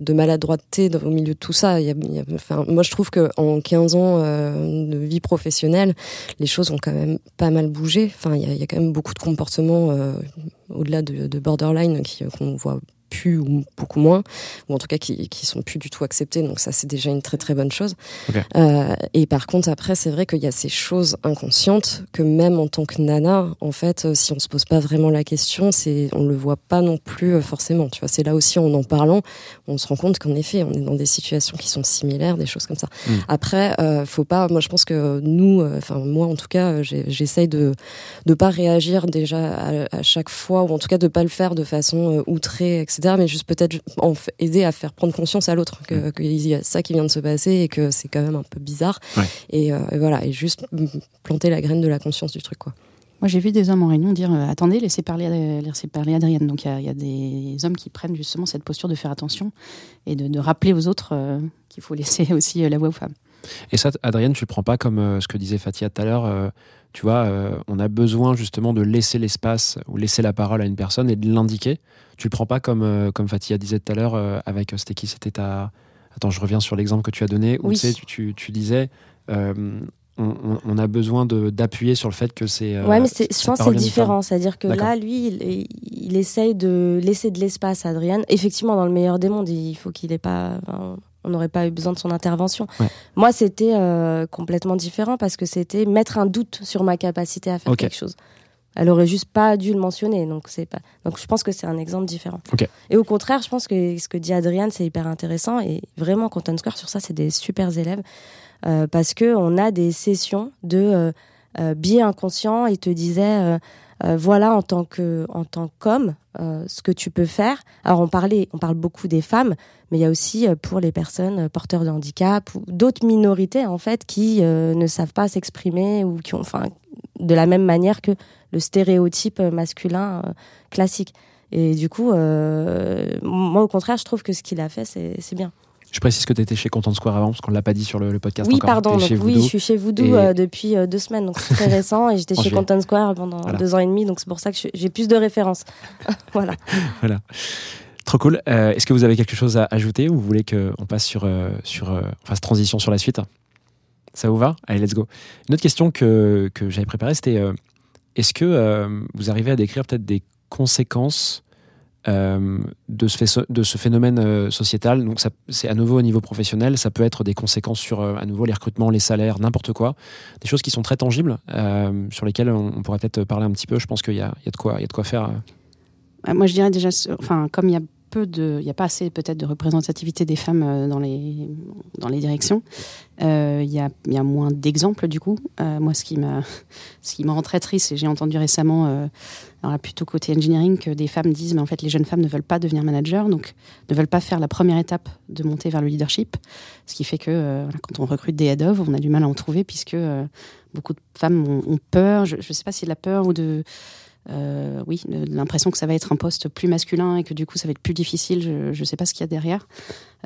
de, maladroiteté au milieu de tout ça. Y a, enfin, moi, je trouve que en 15 ans euh, de vie professionnelle, les choses ont quand même pas mal bougé. Enfin, il y a, quand même beaucoup de comportements euh, au-delà de, de borderline qu'on voit plus ou beaucoup moins, ou en tout cas qui, qui sont plus du tout acceptés. Donc ça, c'est déjà une très très bonne chose. Euh, et par contre, après, c'est vrai qu'il y a ces choses inconscientes que même en tant que nana, en fait, euh, si on se pose pas vraiment la question, c'est on le voit pas non plus euh, forcément. Tu vois, c'est là aussi en en parlant, on se rend compte qu'en effet, on est dans des situations qui sont similaires, des choses comme ça. Mm. Après, euh, faut pas. Moi, je pense que nous, euh, enfin moi en tout cas, j'essaye de de pas réagir déjà à, à chaque fois, ou en tout cas de pas le faire de façon outrée, etc. Mais juste peut-être aider à faire prendre conscience à l'autre que- qu'il y a ça qui vient de se passer et que c'est quand même un peu bizarre. Ouais. Et, euh, et voilà, et juste mm, planter la graine de la conscience du truc, quoi. Moi, j'ai vu des hommes en réunion dire euh, attendez, laissez parler, laissez parler Adrienne. Donc, il y a- il y, a des hommes qui prennent justement cette posture de faire attention et de, de rappeler aux autres euh, qu'il faut laisser aussi euh, la voix aux femmes. Et ça, Adrienne, tu le prends pas comme euh, ce que disait Fatia tout à l'heure. Tu vois, euh, on a besoin justement de laisser l'espace ou laisser la parole à une personne et de l'indiquer. Tu le prends pas comme, euh, comme Fatia disait tout à l'heure euh, avec. C'était qui? C'était ta. Attends, je reviens sur l'exemple que tu as donné où Oui. tu, tu, tu, disais. on, a besoin d'appuyer sur le fait que c'est. euh, ouais, mais je pense que c'est différent. C'est-à-dire que là, lui, il, il essaye de laisser de l'espace à Adrienne. Effectivement, dans le meilleur des mondes, il faut qu'il ait pas. enfin, on n'aurait pas eu besoin de son intervention. Ouais. Moi, c'était euh, complètement différent parce que c'était mettre un doute sur ma capacité à faire quelque chose. Elle aurait juste pas dû le mentionner, donc c'est pas. Donc je pense que c'est un exemple différent. Et au contraire, je pense que ce que dit Adrienne, c'est hyper intéressant et vraiment, Content Square sur ça, c'est des super élèves euh, parce que on a des sessions de euh, euh, biais inconscients. Il te disait, euh, voilà, en tant que en tant qu'homme, euh, ce que tu peux faire. Alors on parlait, on parle beaucoup des femmes, mais il y a aussi euh, pour les personnes euh, porteurs de handicap ou d'autres minorités en fait qui ne savent pas s'exprimer ou qui ont, enfin, de la même manière que le stéréotype masculin classique. Et du coup, moi au contraire, je trouve que ce qu'il a fait, c'est bien. Je précise que tu étais chez Content Square avant, parce qu'on l'a pas dit sur le, le podcast Oui, encore. pardon. Donc, oui, je suis chez Voodoo Et- euh, depuis euh, deux semaines, donc c'est très récent. Et j'étais chez juillet. Content Square pendant Voilà. deux ans et demi, donc c'est pour ça que j'ai plus de références. voilà. Trop cool. Euh, Est-ce que vous avez quelque chose à ajouter ou vous voulez qu'on passe sur, sur on fasse transition sur la suite? Ça vous va? Allez, let's go. Une autre question que, que j'avais préparée, c'était est-ce que vous arrivez à décrire peut-être des conséquences euh, de, ce phénomène euh, sociétal Donc, c'est à nouveau au niveau professionnel, ça peut être des conséquences sur euh, à nouveau les recrutements, les salaires, n'importe quoi. Des choses qui sont très tangibles, sur lesquelles on, pourrait peut-être parler un petit peu. Je pense qu'il y y a de quoi, y a de quoi faire. Euh, Moi, je dirais déjà, enfin, comme il y a peu de, il y a pas assez peut-être de représentativité des femmes dans les dans les directions. Il y a y a moins d'exemples du coup. Moi, ce qui ce qui me rend très triste, et j'ai entendu récemment, alors là, plutôt côté engineering, que des femmes disent, mais en fait, les jeunes femmes ne veulent pas devenir manager, donc ne veulent pas faire la première étape de monter vers le leadership. Ce qui fait que euh, quand on recrute des head of, on a du mal à en trouver puisque euh, beaucoup de femmes ont, ont peur. Je ne sais pas si de la peur ou de euh, oui, l'impression que ça va être un poste plus masculin et que du coup ça va être plus difficile. Je ne sais pas ce qu'il y a derrière,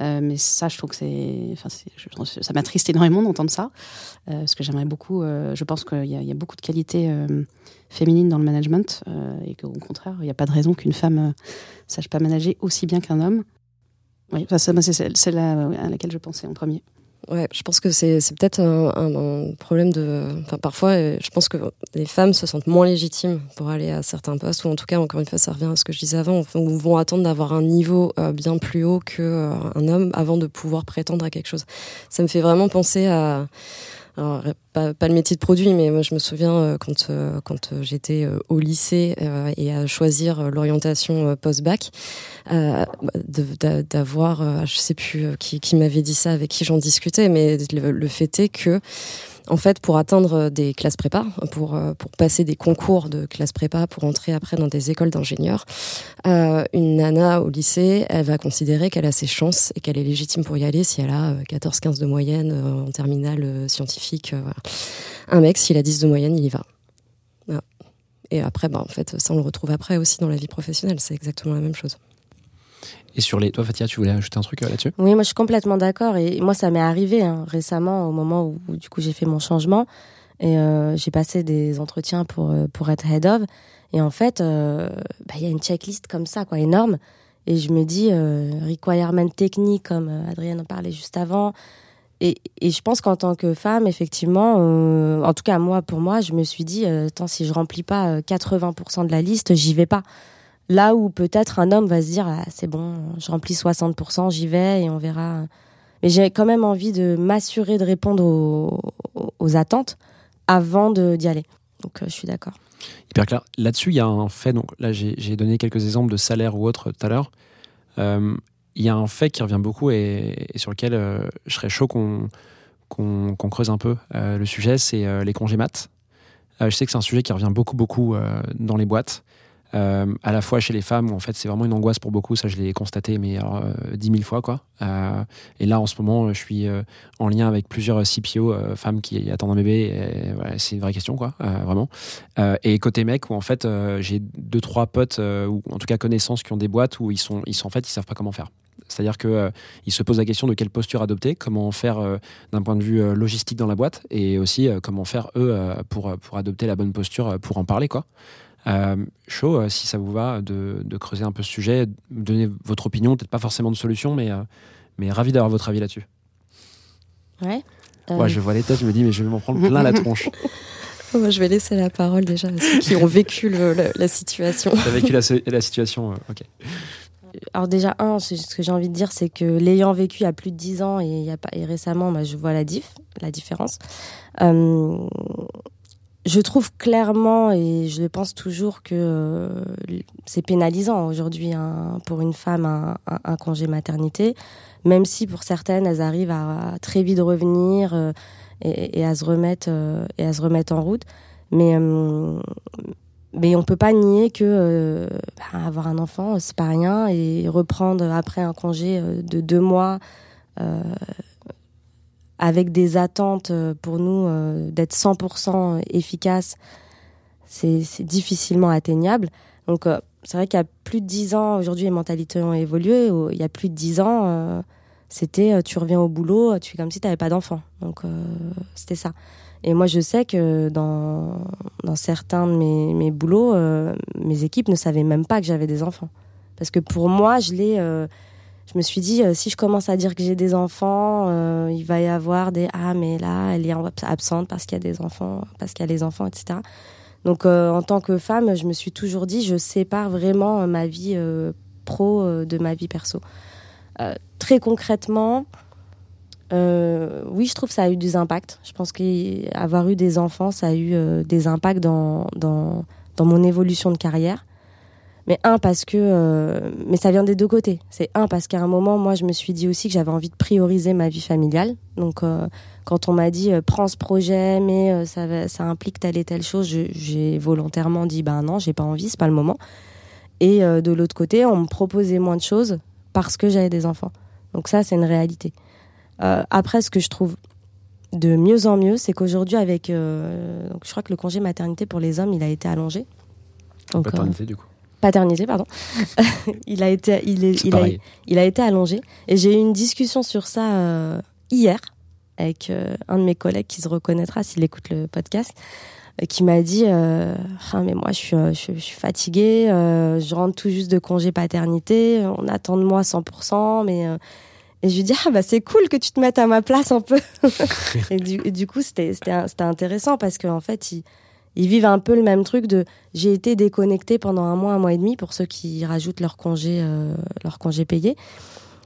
Euh, mais ça, je trouve que c'est, enfin, ça m'attriste énormément d'entendre ça, euh, parce que j'aimerais beaucoup. je pense qu'il y, y a beaucoup de qualités féminines dans le management et qu'au contraire, il n'y a pas de raison qu'une femme euh, sache pas manager aussi bien qu'un homme. Oui, c'est celle-là à laquelle je pensais en premier. Ouais, je pense que c'est peut-être un, problème de. Enfin, parfois, euh, je pense que les femmes se sentent moins légitimes pour aller à certains postes, ou en tout cas, encore une fois, ça revient à ce que je disais avant, ou vont attendre d'avoir un niveau euh, bien plus haut qu'un homme avant de pouvoir prétendre à quelque chose. Ça me fait vraiment penser à. Alors, pas, pas le métier de produit, mais moi je me souviens euh, quand, euh, quand euh, j'étais euh, au lycée euh, et à choisir euh, l'orientation euh, post-bac, euh, d'a- d'avoir, euh, je sais plus euh, qui, qui m'avait dit ça, avec qui j'en discutais, mais le, le fait est que, en fait, pour atteindre des classes prépa, pour, euh, pour passer des concours de classes prépa, pour entrer après dans des écoles d'ingénieurs, euh, une nana au lycée, elle va considérer qu'elle a ses chances et qu'elle est légitime pour y aller si elle a euh, 14-15 de moyenne euh, en terminale euh, scientifique. euh. Un mec, s'il a 10 de moyenne, il y va. Et après, bah, en fait, ça, on le retrouve après aussi dans la vie professionnelle. C'est exactement la même chose. Et sur les. Toi, Fatia, tu voulais ajouter un truc euh, là-dessus? Oui, moi je suis complètement d'accord. Et moi, ça m'est arrivé hein, récemment, au moment où, du coup j'ai fait mon changement. Et euh, j'ai passé des entretiens pour, euh, pour être head of. Et en fait, bah, il y a une checklist comme ça, quoi, énorme. Et je me dis, requirement technique, comme Adrienne en parlait juste avant. Et, et je pense qu'en tant que femme, effectivement, en tout cas moi, pour moi, je me suis dit, attends, si je remplis pas euh, 80% de la liste, j'y vais pas. Là où peut-être un homme va se dire, ah, c'est bon, je remplis 60%, j'y vais et on verra. Mais j'ai quand même envie de m'assurer de répondre aux, attentes avant d'y aller. Donc euh, je suis d'accord. Hyper clair. Là-dessus, il y a un fait. Donc là, j'ai donné quelques exemples de salaire ou autre tout à l'heure. Euh, Il y a un fait qui revient beaucoup et, sur lequel euh, je serais chaud qu'on creuse un peu le sujet, c'est les congés mat. Euh, je sais que c'est un sujet qui revient beaucoup, beaucoup dans les boîtes. Euh, à la fois chez les femmes, où en fait c'est vraiment une angoisse pour beaucoup, ça je l'ai constaté, mais alors, euh, 10 000 fois quoi. Euh, et là en ce moment, je suis euh, en lien avec plusieurs CPO euh, femmes qui attendent un bébé. c'est une vraie question quoi, euh, vraiment. Euh, et côté mec, où en fait euh, j'ai deux trois potes euh, ou en tout cas connaissances qui ont des boîtes où ils sont, ils sont en fait ils savent pas comment faire. C'est-à-dire que euh, se posent la question de quelle posture adopter, comment faire euh, d'un point de vue euh, logistique dans la boîte, et aussi euh, comment faire eux euh, pour pour adopter la bonne posture euh, pour en parler quoi. Euh, chaud, euh, si ça vous va, de, de creuser un peu ce sujet, donner votre opinion, peut-être pas forcément de solution, mais, euh, mais ravi d'avoir votre avis là-dessus. Ouais. Euh, Ouais, je vois les têtes, je me dis, mais je vais m'en prendre plein la tronche. Moi, je vais laisser la parole déjà à ceux qui ont vécu le- le- la situation. T'as vécu la, la situation, euh, ok. Alors déjà, un, ce que j'ai envie de dire, c'est que l'ayant vécu il y a plus de 10 ans et, il y a pas, et récemment, bah, je vois la diff, la différence. Euh, je trouve clairement, et je le pense toujours, que euh, c'est pénalisant aujourd'hui hein, pour une femme un, congé maternité, même si pour certaines, elles arrivent à, très vite revenir euh, et, à se remettre euh, et à se remettre en route. Mais mais on peut pas nier que bah, avoir un enfant c'est pas rien et reprendre après un congé de deux mois avec des attentes euh, pour nous euh, d'être 100% efficace c'est difficilement atteignable donc euh, c'est vrai qu'il y a plus de dix ans aujourd'hui les mentalités ont évolué il y a plus de dix ans c'était tu reviens au boulot tu fais comme si tu n'avais pas d'enfant donc c'était ça et moi je sais que dans certains de mes, boulots, mes équipes ne savaient même pas que j'avais des enfants. Parce que pour moi, je l'ai. Je me suis dit, euh, si je commence à dire que j'ai des enfants, euh, il va y avoir des ah mais là, elle est en- absente parce qu'il y a des enfants, parce qu'il y a les enfants, etc. Donc euh, en tant que femme, je me suis toujours dit, je sépare vraiment ma vie pro de ma vie perso. Très concrètement, oui, je trouve que ça a eu des impacts. Je pense qu'avoir eu des enfants, ça a eu des impacts dans, dans, dans mon évolution de carrière. Mais un, parce que. euh, mais ça vient des deux côtés. C'est un, parce qu'à un moment, moi, je me suis dit aussi que j'avais envie de prioriser ma vie familiale. Donc, euh, quand on m'a dit, euh, prends ce projet, mais euh, ça, va- ça implique telle et telle chose, j'ai volontairement dit, ben non, j'ai pas envie, c'est pas le moment. Et de l'autre côté, on me proposait moins de choses parce que j'avais des enfants. Donc, ça, c'est une réalité. Après, ce que je trouve de mieux en mieux, c'est qu'aujourd'hui, avec, donc je crois que le congé maternité pour les hommes, il a été allongé. Donc, Paternité, du coup. Paternité, pardon. il a été, il est, il a, il a été allongé. Et j'ai eu une discussion sur ça euh, hier avec euh, un de mes collègues qui se reconnaîtra s'il écoute le podcast, euh, qui m'a dit, ah mais moi je suis, je, je suis fatiguée, je rentre tout juste de congé paternité, on attend de moi 100%, mais et je lui dis ah bah c'est cool que tu te mettes à ma place un peu. et, du, et du coup c'était intéressant parce qu'en fait ils ils vivent un peu le même truc de j'ai été déconnectée pendant un mois un mois et demi pour ceux qui rajoutent leur congé euh, leur congé payé.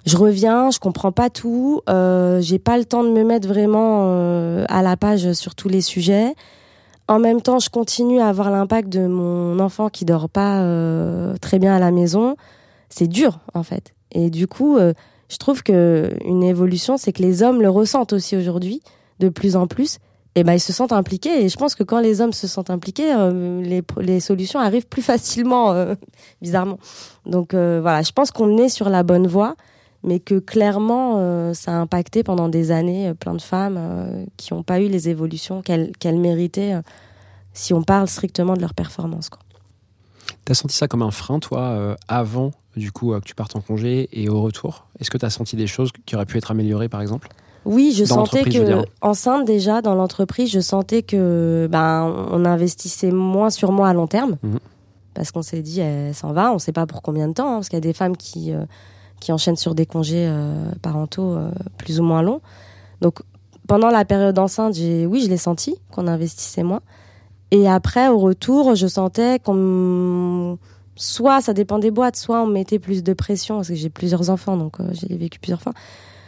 Je reviens, je comprends pas tout, euh, j'ai pas le temps de me mettre vraiment euh, à la page sur tous les sujets. En même temps, je continue à avoir l'impact de mon enfant qui dort pas euh, très bien à la maison. C'est dur en fait. Et du coup, je trouve que une évolution, c'est que les hommes le ressentent aussi aujourd'hui de plus en plus. Et ben ils se sentent impliqués. Et je pense que quand les hommes se sentent impliqués, euh, les, les solutions arrivent plus facilement, euh, bizarrement. Donc euh, voilà, je pense qu'on est sur la bonne voie, mais que clairement, ça a impacté pendant des années plein de femmes qui n'ont pas eu les évolutions qu'elles méritaient si on parle strictement de leur performance. Quoi. T'as senti ça comme un frein, toi, avant, du coup, que tu partes en congé et au retour? Est-ce que tu as senti des choses qui auraient pu être améliorées, par exemple? Oui, je Dans sentais je que enceinte déjà dans l'entreprise, je sentais que ben on investissait moins sur moi à long terme Mhm. parce qu'on s'est dit elle s'en va, on sait pas pour combien de temps hein, parce qu'il y a des femmes qui euh, qui enchaînent sur des congés euh, parentaux euh, plus ou moins longs. Donc pendant la période enceinte, j'ai oui, je l'ai senti qu'on investissait moins. Et après au retour, je sentais qu'on soit ça dépend des boîtes, soit on mettait plus de pression parce que j'ai plusieurs enfants donc j'ai vécu plusieurs fois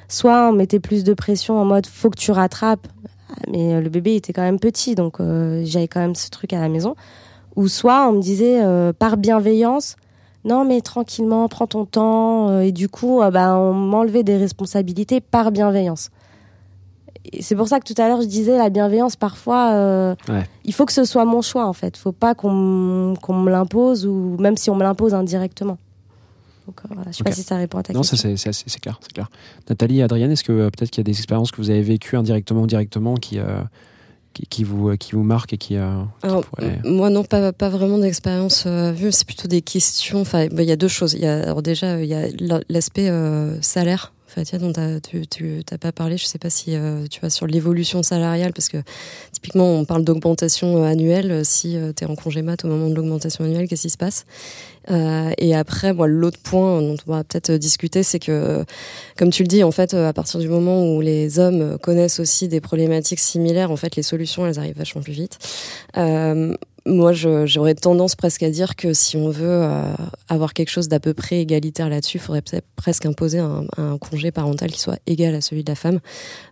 soit on mettait plus de pression en mode faut que tu rattrapes. Mais euh, le bébé était quand même petit donc euh, j'avais quand même ce truc à la maison. Ou soit on me disait euh, par bienveillance non mais tranquillement prends ton temps et du coup bah, on m'enlevait des responsabilités par bienveillance. C'est pour ça que tout à l'heure je disais la bienveillance parfois euh, Ouais. il faut que ce soit mon choix en fait. Faut pas qu'on qu'on me l'impose ou même si on me l'impose indirectement donc euh, voilà je sais Ok. pas si ça répond à ta Non, ça, question c'est c'est assez- c'est clair, c'est clair. Nathalie et Adrienne, est-ce que euh, peut-être qu'il y a des expériences que vous avez vécues indirectement ou directement qui, euh, qui, qui vous, euh, qui vous marquent et qui. euh, qui Alors, pourraient- m- Moi, non, pas, pas vraiment d'expérience euh, vue. C'est plutôt des questions. Enfin, il y a deux choses. Il y a, alors déjà, il y a la- l'aspect euh, salaire. Fatia, dont tu t'as pas parlé. Je sais pas si euh, tu vas sur l'évolution salariale, parce que typiquement, on parle d'augmentation euh, annuelle. Si tu es en congé mat au moment de l'augmentation annuelle, qu'est-ce qui se passe? Euh, Et après, moi, l'autre point dont on va peut-être discuter, c'est que, comme tu le dis, en fait, euh, à partir du moment où les hommes connaissent aussi des problématiques similaires, en fait, les solutions, elles arrivent vachement plus vite. Moi, j'aurais tendance presque à dire que si on veut euh, avoir quelque chose d'à peu près égalitaire là-dessus, il faudrait presque imposer un, un congé parental qui soit égal à celui de la femme.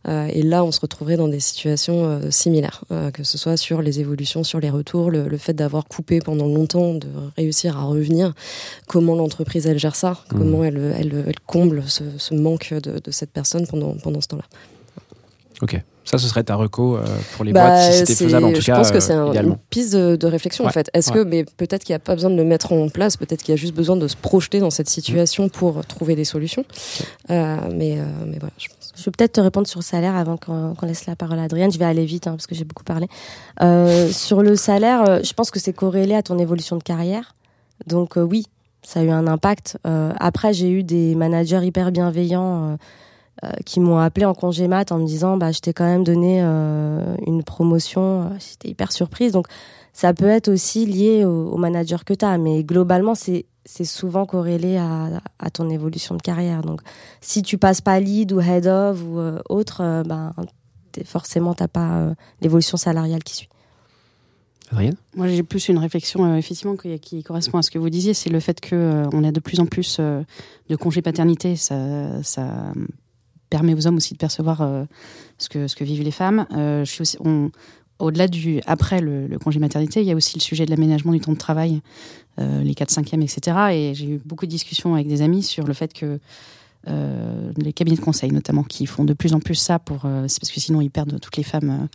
Euh, et là, on se retrouverait dans des situations euh, similaires, que ce soit sur les évolutions, sur les retours, le, le fait d'avoir coupé pendant longtemps, de réussir à revenir, comment l'entreprise elle gère ça, comment elle, elle, elle comble ce, ce manque de, de cette personne pendant, pendant ce temps-là. Ok. Ça, ce serait ta reco euh, pour les Bah, boîtes si c'était faisable en tout je cas. pense que euh, c'est un- une piste de, de réflexion en fait. Est-ce ouais. que, mais peut-être qu'il n'y a pas besoin de le mettre en place, peut-être qu'il y a juste besoin de se projeter dans cette situation pour trouver des solutions. Euh, mais, euh, mais voilà, je pense. Je vais peut-être te répondre sur le salaire avant qu'on laisse la parole à Adrienne. Je vais aller vite hein, parce que j'ai beaucoup parlé. Euh, sur le salaire, je pense que c'est corrélé à ton évolution de carrière. Donc euh, oui, ça a eu un impact. Euh, après, j'ai eu des managers hyper bienveillants euh, qui m'ont appelé en congé mat en me disant bah je t'ai quand même donné euh, une promotion. Euh, J'étais hyper surprise. Donc ça peut être aussi lié au, au manager que tu as, mais globalement c'est c'est souvent corrélé à, à ton évolution de carrière. Donc si tu passes pas lead ou head of ou euh, autre, euh, ben t'es- forcément t'as pas euh, l'évolution salariale qui suit. Adrien? Moi, j'ai plus une réflexion euh, effectivement qui, qui correspond à ce que vous disiez, c'est le fait que euh, on a de plus en plus euh, de congés paternité. Ça, ça permet aux hommes aussi de percevoir euh, ce que vivent les femmes. Euh, au-delà du après le, congé maternité, il y a aussi le sujet de l'aménagement du temps de travail, euh, les 4 5 etc. Et j'ai eu beaucoup de discussions avec des amis sur le fait que euh, les cabinets de conseil notamment qui font de plus en plus ça pour euh, parce que sinon ils perdent toutes les femmes euh,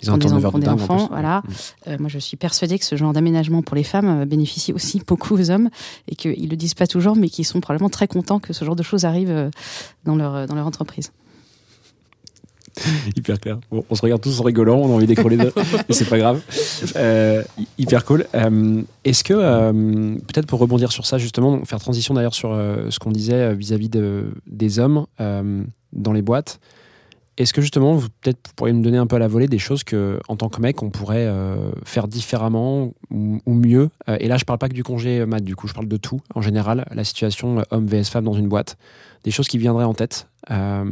Qui ont des enfants, des en enfants, voilà. Mm. euh, moi, je suis persuadée que ce genre d'aménagement pour les femmes euh, bénéficie aussi beaucoup aux hommes et qu'ils le disent pas toujours, mais qu'ils sont probablement très contents que ce genre de choses arrivent euh, dans leur, dans leur entreprise. Hyper clair. Bon, on se regarde tous en rigolant, on a envie d'écrouler deux, mais c'est pas grave. Euh, hy- hyper cool. Euh, Est-ce que, euh, peut-être pour rebondir sur ça, justement, faire transition d'ailleurs sur ce qu'on disait vis-à-vis de, des hommes dans les boîtes, est-ce que justement, vous peut-être vous pourriez me donner un peu à la volée des choses que, en tant que mec, on pourrait euh, faire différemment ou, ou mieux? Euh, Et là, je parle pas que du congé mat, du coup, je parle de tout en général, la situation homme vs femme dans une boîte, des choses qui viendraient en tête. euh,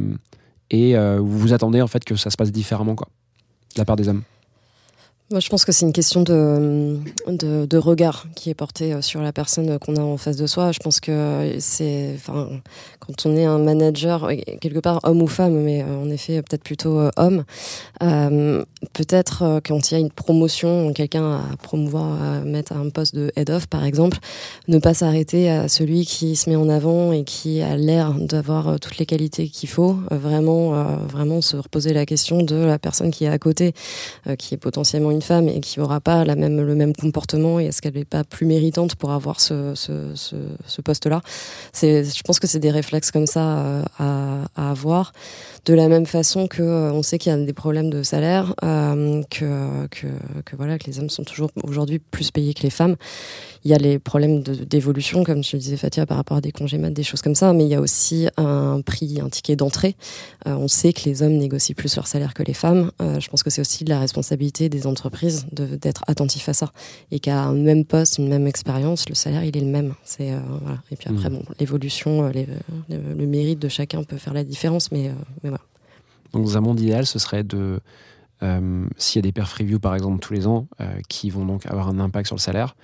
et euh, vous vous attendez en fait que ça se passe différemment quoi de la part des hommes Moi, je pense que c'est une question de, de, regard qui est porté euh, sur la personne qu'on a en face de soi. Je pense que c'est, enfin, quand on est un manager, euh, quelque part homme ou femme, mais euh, en effet peut-être plutôt homme, peut-être quand il y a une promotion, quelqu'un à promouvoir, à mettre un poste de head of par exemple, ne pas s'arrêter à celui qui se met en avant et qui a l'air d'avoir toutes les qualités qu'il faut. Vraiment, vraiment se reposer la question de la personne qui est à côté qui est potentiellement une femme et qui n'aura pas la même, le même comportement et est-ce qu'elle n'est pas plus méritante pour avoir ce, ce, poste-là? Je pense que c'est des réflexes comme ça euh, à, avoir. De la même façon que euh, on sait qu'il y a des problèmes de salaire, euh, que, que, voilà que les hommes sont toujours aujourd'hui plus payés que les femmes. Il y a les problèmes d'évolution, comme je le disais Fatia, par rapport à des congés mat, des choses comme ça, mais il y a aussi un prix, un ticket d'entrée. On sait que les hommes négocient plus leur salaire que les femmes. Je pense que c'est aussi de la responsabilité des entreprises de- d'être attentifs à ça. Et qu'à un même poste, une même expérience, le salaire, il est le même. C'est, euh, voilà. Et puis après, Mhm. bon, l'évolution, euh, les- le, mérite de chacun peut faire la différence, mais, euh, mais voilà. donc dans un monde idéal ce serait de euh, s'il y a des perf reviews par exemple tous les ans euh, qui vont donc avoir un impact sur le salaire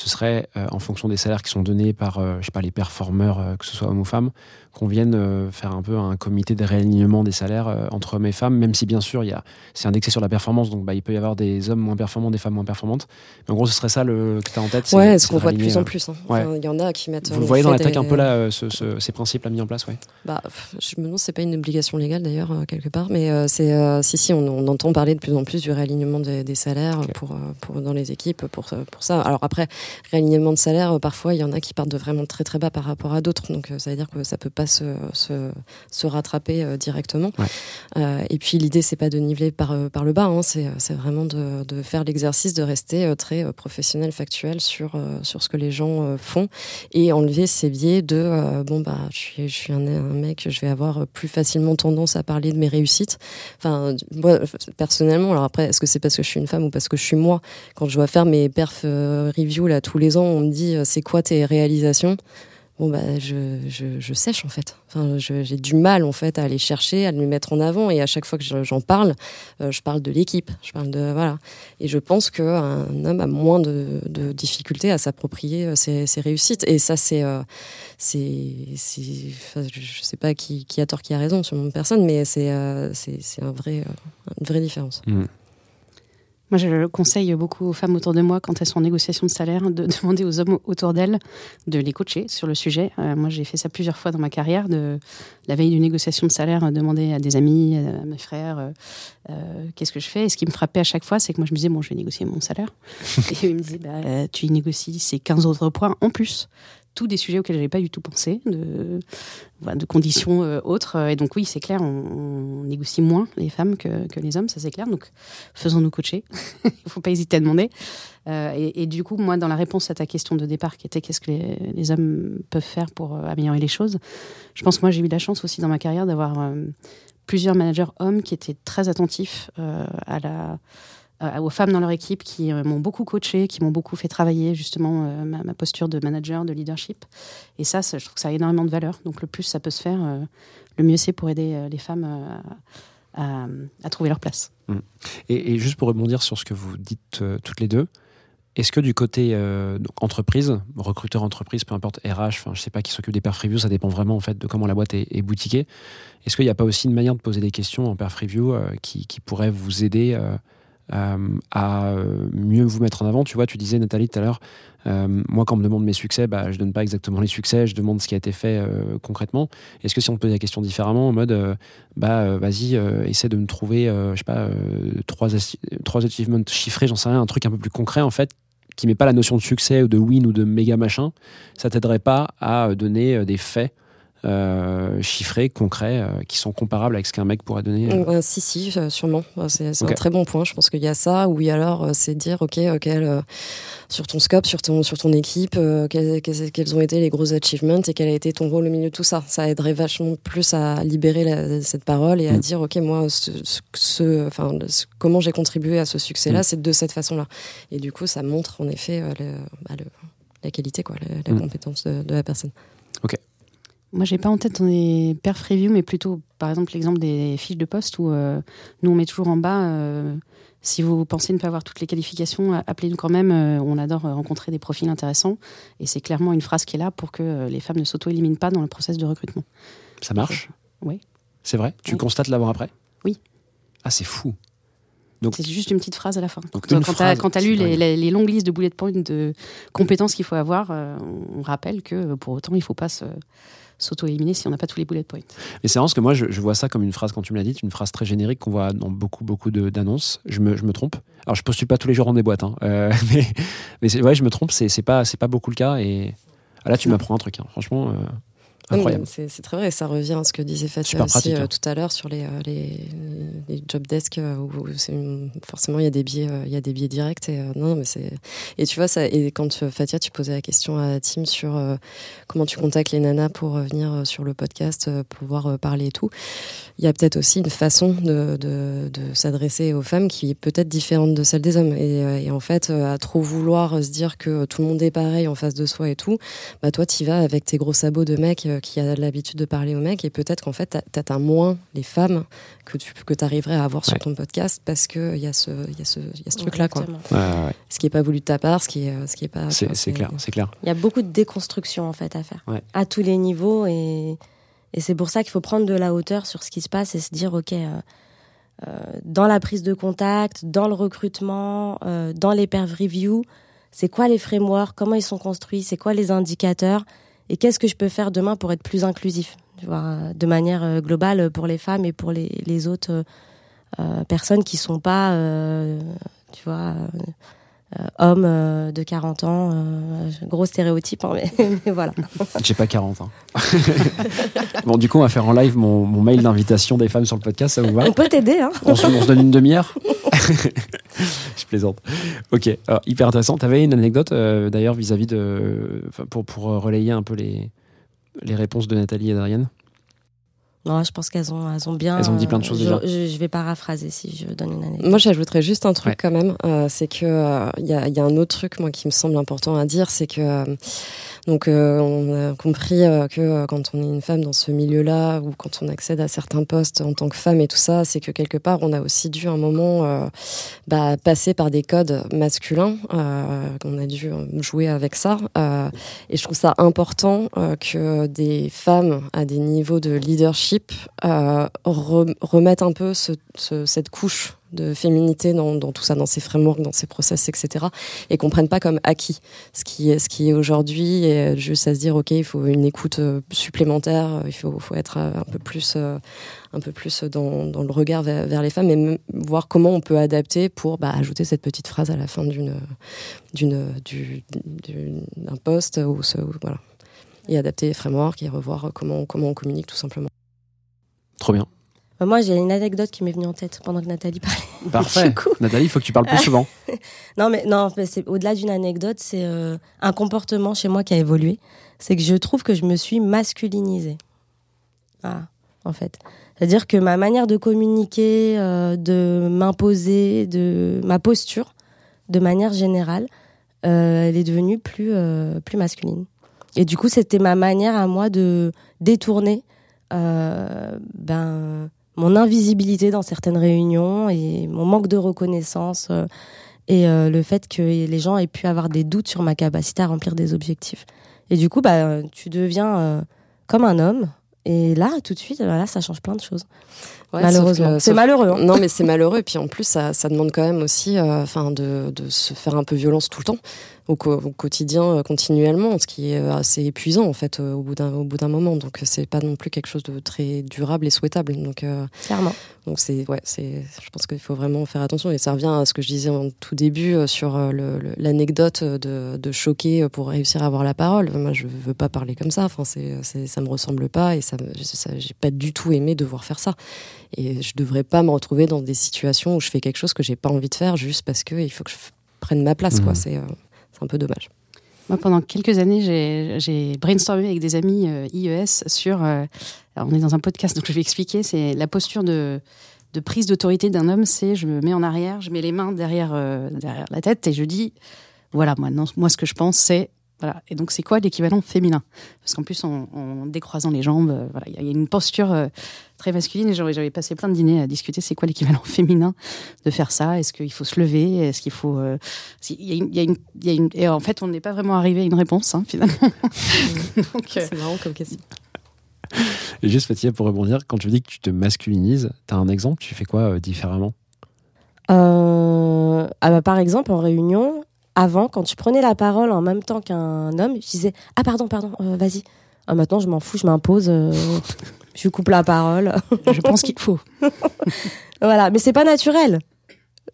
ce serait euh, en fonction des salaires qui sont donnés par euh, je sais pas les performeurs euh, que ce soit hommes ou femmes qu'on vienne faire un peu un comité de réalignement des salaires entre hommes et femmes même si bien sûr y a c'est indexé sur la performance donc bah, il peut y avoir des hommes moins performants des femmes moins performantes mais en gros ce serait ça le que tu as en tête Ouais, ce qu'on voit de plus en plus. hein. ouais. Enfin, Il y en a qui mettent. vous voyez dans la tech des- un peu là ce- ce- ces principes là mis en place ouais? Bah, je me demande c'est pas une obligation légale d'ailleurs quelque part, mais c'est si si on, on entend parler de plus en plus du réalignement des, des salaires pour, pour dans les équipes pour pour ça. Alors après, réalignement de salaire, euh, parfois il y en a qui partent de vraiment très très bas par rapport à d'autres. Donc euh, ça veut dire que ça peut pas se, se, se rattraper euh, directement. Ouais. Et puis l'idée c'est pas de niveler par, par le bas, hein, c'est c'est vraiment de, de faire l'exercice de rester très professionnel, factuel sur, sur ce que les gens font et enlever ces biais de euh, bon bah je suis, je suis un, un mec, je vais avoir plus facilement tendance à parler de mes réussites. Enfin moi personnellement, alors après est-ce que c'est parce que je suis une femme ou parce que je suis moi? Quand je dois faire mes perf euh, reviews là tous les ans, on me dit euh, c'est quoi tes réalisations? Bon bah je, sèche en fait. Enfin j'ai du mal en fait à aller chercher, à le mettre en avant et à chaque fois que je- j'en parle, euh, je parle de l'équipe, je parle de voilà. Et je pense qu'un homme a moins de, difficultés à s'approprier euh, ses, réussites. Et ça c'est euh, enfin, je, sais pas qui, a tort qui a raison sur mon personne, mais c'est un vrai une vraie différence. Moi, je le conseille beaucoup aux femmes autour de moi quand elles sont en négociation de salaire de demander aux hommes autour d'elles de les coacher sur le sujet. Euh, moi, j'ai fait ça plusieurs fois dans ma carrière. De la veille d'une négociation de salaire, euh, demander à des amis, à mes frères, euh, euh, qu'est-ce que je fais? Et ce qui me frappait à chaque fois, c'est que moi, je me disais bon, je vais négocier mon salaire. Et ils me disaient bah, euh, tu y négocies ces 15 autres points en plus. Tous des sujets auxquels j'avais pas du tout pensé, de, conditions euh, autres. Et donc oui, c'est clair, on, négocie moins les femmes que, les hommes, ça c'est clair. Donc faisons-nous coacher. Il faut pas hésiter à demander. Euh, et, du coup, moi, dans la réponse à ta question de départ, qui était qu'est-ce que les, les hommes peuvent faire pour euh, améliorer les choses, je pense moi, j'ai eu la chance aussi dans ma carrière d'avoir plusieurs managers hommes qui étaient très attentifs à la, aux femmes dans leur équipe, qui euh, m'ont beaucoup coaché, qui m'ont beaucoup fait travailler justement euh, ma, posture de manager, de leadership. Et ça, je trouve que ça a énormément de valeur. Donc le plus ça peut se faire, euh, le mieux c'est pour aider euh, les femmes euh, à, trouver leur place. Et, et juste pour rebondir sur ce que vous dites euh, toutes les deux, est-ce que du côté euh, entreprise, recruteur entreprise, peu importe RH, enfin je sais pas qui s'occupe des perf reviews, ça dépend vraiment en fait de comment la boîte est, boutiquée. Est-ce qu'il n'y a pas aussi une manière de poser des questions en perf review euh, qui, pourrait vous aider euh, euh, à euh, mieux vous mettre en avant Tu vois, tu disais Nathalie tout à l'heure, euh, moi quand on me demande mes succès, bah, je donne pas exactement les succès, je demande ce qui a été fait euh, concrètement. Est-ce que si on te pose la question différemment, en mode, euh, bah euh, vas-y, euh, essaie de me trouver, euh, je sais pas, euh, trois, trois achievements chiffrés, j'en sais rien, un truc un peu plus concret en fait, qui met pas la notion de succès ou de win ou de méga machin, ça t'aiderait pas à euh, donner euh, des faits euh, chiffrés, concrets, euh, qui sont comparables avec ce qu'un mec pourrait donner. euh. Si, si, euh, sûrement. C'est Ok. un très bon point. Je pense qu'il y a ça. Ou alors, c'est dire, OK, quel, sur ton scope, sur ton, sur ton équipe, quels, quels- ont été les gros achievements et quel a été ton rôle au milieu de tout ça. Ça aiderait vachement plus à libérer la- cette parole et à Mm. dire, OK, moi, ce, enfin, ce- comment j'ai contribué à ce succès-là, Mm. c'est de cette façon-là. Et du coup, ça montre en effet le- bah, le- la qualité, quoi, la, la Mm. compétence de, de la personne. Moi, j'ai pas en tête dans les perf review, mais plutôt, par exemple, l'exemple des fiches de poste où euh, nous, on met toujours en bas. euh, si vous pensez ne pas avoir toutes les qualifications, appelez-nous quand même. euh, on adore rencontrer des profils intéressants. Et c'est clairement une phrase qui est là pour que les femmes ne s'auto-éliminent pas dans le process de recrutement. Ça marche? Oui. C'est vrai? Tu Oui. constates l'avoir après? Oui. Ah, c'est fou. C'est juste une petite phrase à la fin. Donc, quand tu as, lu les, les- les longues listes de bullet points de compétences qu'il faut avoir, on rappelle que pour autant, il ne faut pas se- s'auto-éliminer si on n'a pas tous les bullet points. Mais c'est marrant parce que moi, je, je vois ça comme une phrase, quand tu me l'as dit, une phrase très générique qu'on voit dans beaucoup, beaucoup d'annonces. Je me, je me trompe. Alors, je postule pas tous les jours dans des boîtes, hein. Euh, mais, mais ouais, je me trompe, c'est c'est pas, c'est pas beaucoup le cas. Et ah, là, tu m'apprends un truc, hein. franchement, euh, incroyable. C'est très vrai, ça revient à ce que disait Fatia aussi pratique, euh, hein. tout à l'heure sur les, euh, les, les job desks euh, où forcément il y a des biais, il y a des biais directs et non mais c'est et tu vois ça et quand Fatia tu posais la question à Tim sur comment tu contactes les nanas pour venir sur le podcast pouvoir parler et tout, il y a peut-être aussi une façon de, de, de s'adresser aux femmes qui est peut-être différente de celle des hommes et, et en fait à trop vouloir se dire que tout le monde est pareil en face de soi et tout bah toi tu vas avec tes gros sabots de mec euh, qui a l'habitude de parler aux mecs et peut-être qu'en fait t'a- t'atteins moins les femmes que tu que arriverais à avoir sur Ouais. ton podcast parce que il y a ce il y a ce il y a ce truc là quoi. Ouais, ce qui est pas voulu de ta part ce qui est ce qui est pas C'est c'est clair, c'est clair. Il y a beaucoup de déconstruction en fait à faire Ouais. à tous les niveaux et, et c'est pour ça qu'il faut prendre de la hauteur sur ce qui se passe et se dire ok euh, euh, dans la prise de contact, dans le recrutement, euh, dans les peer reviews, c'est quoi les frameworks, comment ils sont construits, c'est quoi les indicateurs? Et qu'est-ce que je peux faire demain pour être plus inclusif, tu vois, de manière euh, globale pour les femmes et pour les, les autres euh, euh, personnes qui sont pas, tu vois, euh, homme euh, de 40 ans, euh, gros stéréotype, hein, mais, mais voilà. J'ai pas 40 ans. bon, du coup, on va faire en live mon, mon mail d'invitation des femmes sur le podcast, ça vous va? On peut t'aider, hein. on se, on se donne une demi-heure? Je plaisante. Ok, alors, hyper intéressant. Tu avais une anecdote d'ailleurs vis-à-vis de. pour, pour relayer un peu les, les réponses de Nathalie et d'Ariane? Non, je pense qu'elles ont, elles ont bien. Elles ont dit plein de choses je, déjà. Je, je vais paraphraser si je donne une anecdote. Moi, j'ajouterais juste un truc Ouais. quand même. euh, c'est que euh, il y, a, il y a un autre truc moi qui me semble important à dire, c'est que euh, donc euh, on a compris euh, que euh, quand on est une femme dans ce milieu-là ou quand on accède à certains postes en tant que femme et tout ça, c'est que quelque part on a aussi dû à un moment euh, bah, passer par des codes masculins. Euh, qu'on a dû euh, jouer avec ça. Euh, et je trouve ça important euh, que des femmes à des niveaux de leadership euh, re- remettent un peu ce- ce- cette couche de féminité dans, tout ça, dans ces frameworks, dans ces process, etc. Et qu'on prenne pas comme acquis ce qui est, aujourd'hui, et juste à se dire ok, il faut une écoute euh, supplémentaire, il faut, être euh, un peu plus, euh, dans, le regard vers, les femmes, et voir comment on peut adapter pour bah, ajouter cette petite phrase à la fin d'un poste ou voilà. Et adapter les frameworks et revoir comment on communique tout simplement. Trop bien. Euh, Moi, j'ai une anecdote qui m'est venue en tête pendant que Nathalie parlait. Parfait. Coup- Nathalie, il faut que tu parles plus souvent. Non, mais non, mais c'est au-delà d'une anecdote, c'est euh, un comportement chez moi qui a évolué. C'est que je trouve que je me suis masculinisée. Ah, en fait. C'est-à-dire que ma manière de communiquer, euh, de m'imposer, de ma posture, de manière générale, euh, elle est devenue plus, plus masculine. Et du coup, c'était ma manière à moi de détourner ben, mon invisibilité dans certaines réunions et mon manque de reconnaissance euh, et euh, le fait que les gens aient pu avoir des doutes sur ma capacité à remplir des objectifs. Et du coup, bah, tu deviens euh, comme un homme. Et là, tout de suite, là, ça change plein de choses. Ouais, Malheureusement. C'est malheureux. hein. Non, mais c'est malheureux. Et puis en plus, ça, ça demande quand même aussi euh, de, de se faire un peu violence tout le temps, au, co- au quotidien, euh, continuellement, ce qui est euh, assez épuisant en fait euh, au bout d'un au bout d'un moment. Donc c'est pas non plus quelque chose de très durable et souhaitable. Donc euh, Clairement. donc c'est ouais, c'est. Je pense qu'il faut vraiment faire attention. Et ça revient à ce que je disais en tout début euh, sur l'anecdote de, de choquer pour réussir à avoir la parole. Moi, je veux pas parler comme ça. Enfin, c'est, ça me ressemble pas et ça, ça j'ai pas du tout aimé devoir faire ça. Et je devrais pas me retrouver dans des situations où je fais quelque chose que j'ai pas envie de faire juste parce que il faut que je prenne ma place. Quoi. C'est, euh, c'est un peu dommage. Moi, pendant quelques années, j'ai- brainstormé avec des amis euh, IES sur. euh, on est dans un podcast, donc je vais expliquer. C'est la posture de, prise d'autorité d'un homme c'est je me mets en arrière, je mets les mains derrière, euh, la tête et je dis voilà, moi ce que je pense, c'est. Voilà. Et donc, c'est quoi l'équivalent féminin? Parce qu'en plus, en, en décroisant les jambes, euh, voilà, il y a- il y a une posture euh, très masculine. Et j'avais passé plein de dîners à discuter c'est quoi l'équivalent féminin de faire ça? Est-ce qu'il faut se lever? Est-ce qu'il faut. euh, si- il y a une- il y a une- il y a une- Et en fait, on n'est pas vraiment arrivé à une réponse, hein, finalement. euh, C'est marrant comme question. Et juste, Fatia, pour rebondir, quand tu dis que tu te masculinises, tu as un exemple? Tu fais quoi euh, différemment? Euh, ah bah, par exemple, en réunion, avant, quand tu prenais la parole en même temps qu'un homme, je disais Ah, pardon, pardon, euh, vas-y. Ah, maintenant, je m'en fous, je m'impose, euh, je lui coupe la parole. je pense qu'il faut. voilà, mais c'est pas naturel.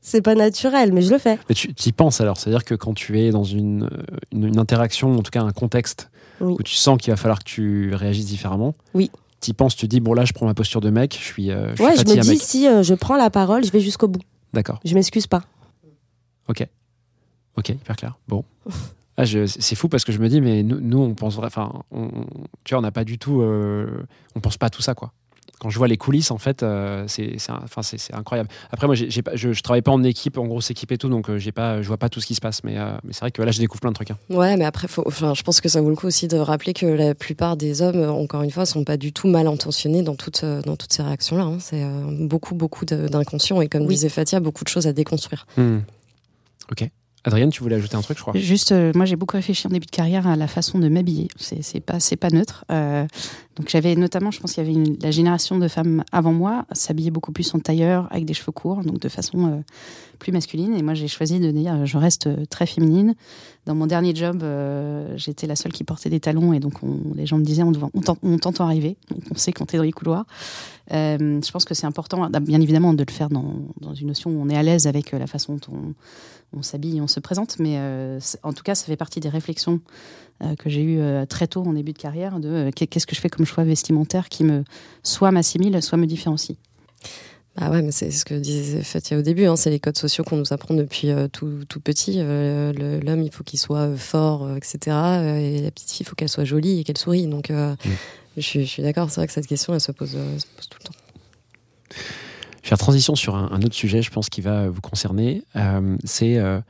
C'est pas naturel, mais je le fais. Mais tu y penses alors C'est-à-dire que quand tu es dans une, une, une interaction, en tout cas un contexte, Oui. où tu sens qu'il va falloir que tu réagisses différemment, Oui. tu y penses, tu te dis, bon là, je prends ma posture de mec, je suis, euh, je suis Ouais, je me dis mec. si euh, je prends la parole, je vais jusqu'au bout. D'accord, Je m'excuse pas. ok. Ok, hyper clair. Bon. Ah, je- c'est fou parce que je me dis, mais nous, nous on pense vrai, enfin, tu vois, on n'a pas du tout, euh, on pense pas à tout ça, quoi. Quand je vois les coulisses, en fait, euh, c'est, enfin, incroyable. Après, moi, pas, je, je travaille pas en équipe, en grosse équipe et tout, donc euh, j'ai pas, je vois pas tout ce qui se passe. Mais, euh, mais c'est vrai que là, je découvre plein de trucs. hein. Ouais, mais après, faut, enfin, je pense que ça vaut le coup aussi de rappeler que la plupart des hommes, encore une fois, sont pas du tout mal intentionnés dans toutes, dans toutes ces réactions-là. hein. C'est euh, beaucoup, beaucoup d'inconscients et comme Oui. disait Fatia, beaucoup de choses à déconstruire. Hmm. Ok. Adrienne, tu voulais ajouter un truc, je crois. Juste, euh, moi, j'ai beaucoup réfléchi en début de carrière à la façon de m'habiller. C'est pas, pas neutre. Euh, donc, j'avais notamment, je pense qu'il y avait la génération de femmes avant moi s'habillait beaucoup plus en tailleur, avec des cheveux courts, donc de façon euh, plus masculine. Et moi, j'ai choisi de dire, je reste très féminine. Dans mon dernier job, j'étais la seule qui portait des talons, et donc on- les gens me disaient, on, te voit- on t'ent- on t'entend arriver, donc on sait quand t'es dans les couloirs. Je pense que c'est important, bien évidemment, de le faire dans, dans une notion où on est à l'aise avec la façon dont on, on s'habille, on se présente, mais euh, en tout cas, ça fait partie des réflexions euh, que j'ai eues euh, très tôt en début de carrière de euh, qu'est- qu'est-ce que je fais comme choix vestimentaire qui me soit m'assimile, soit me différencie. Bah ouais, mais c'est ce que disait Fatia au début, hein, c'est les codes sociaux qu'on nous apprend depuis euh, tout, tout petit. Euh, L'homme, il faut qu'il soit fort, euh, etc. et la petite fille, il faut qu'elle soit jolie et qu'elle sourie. Donc, euh, je, suis- je suis d'accord, c'est vrai que cette question, elle se pose, euh, se pose tout le temps. Je faire transition sur un, autre sujet, je pense, qui va vous concerner. Euh, c'est. euh,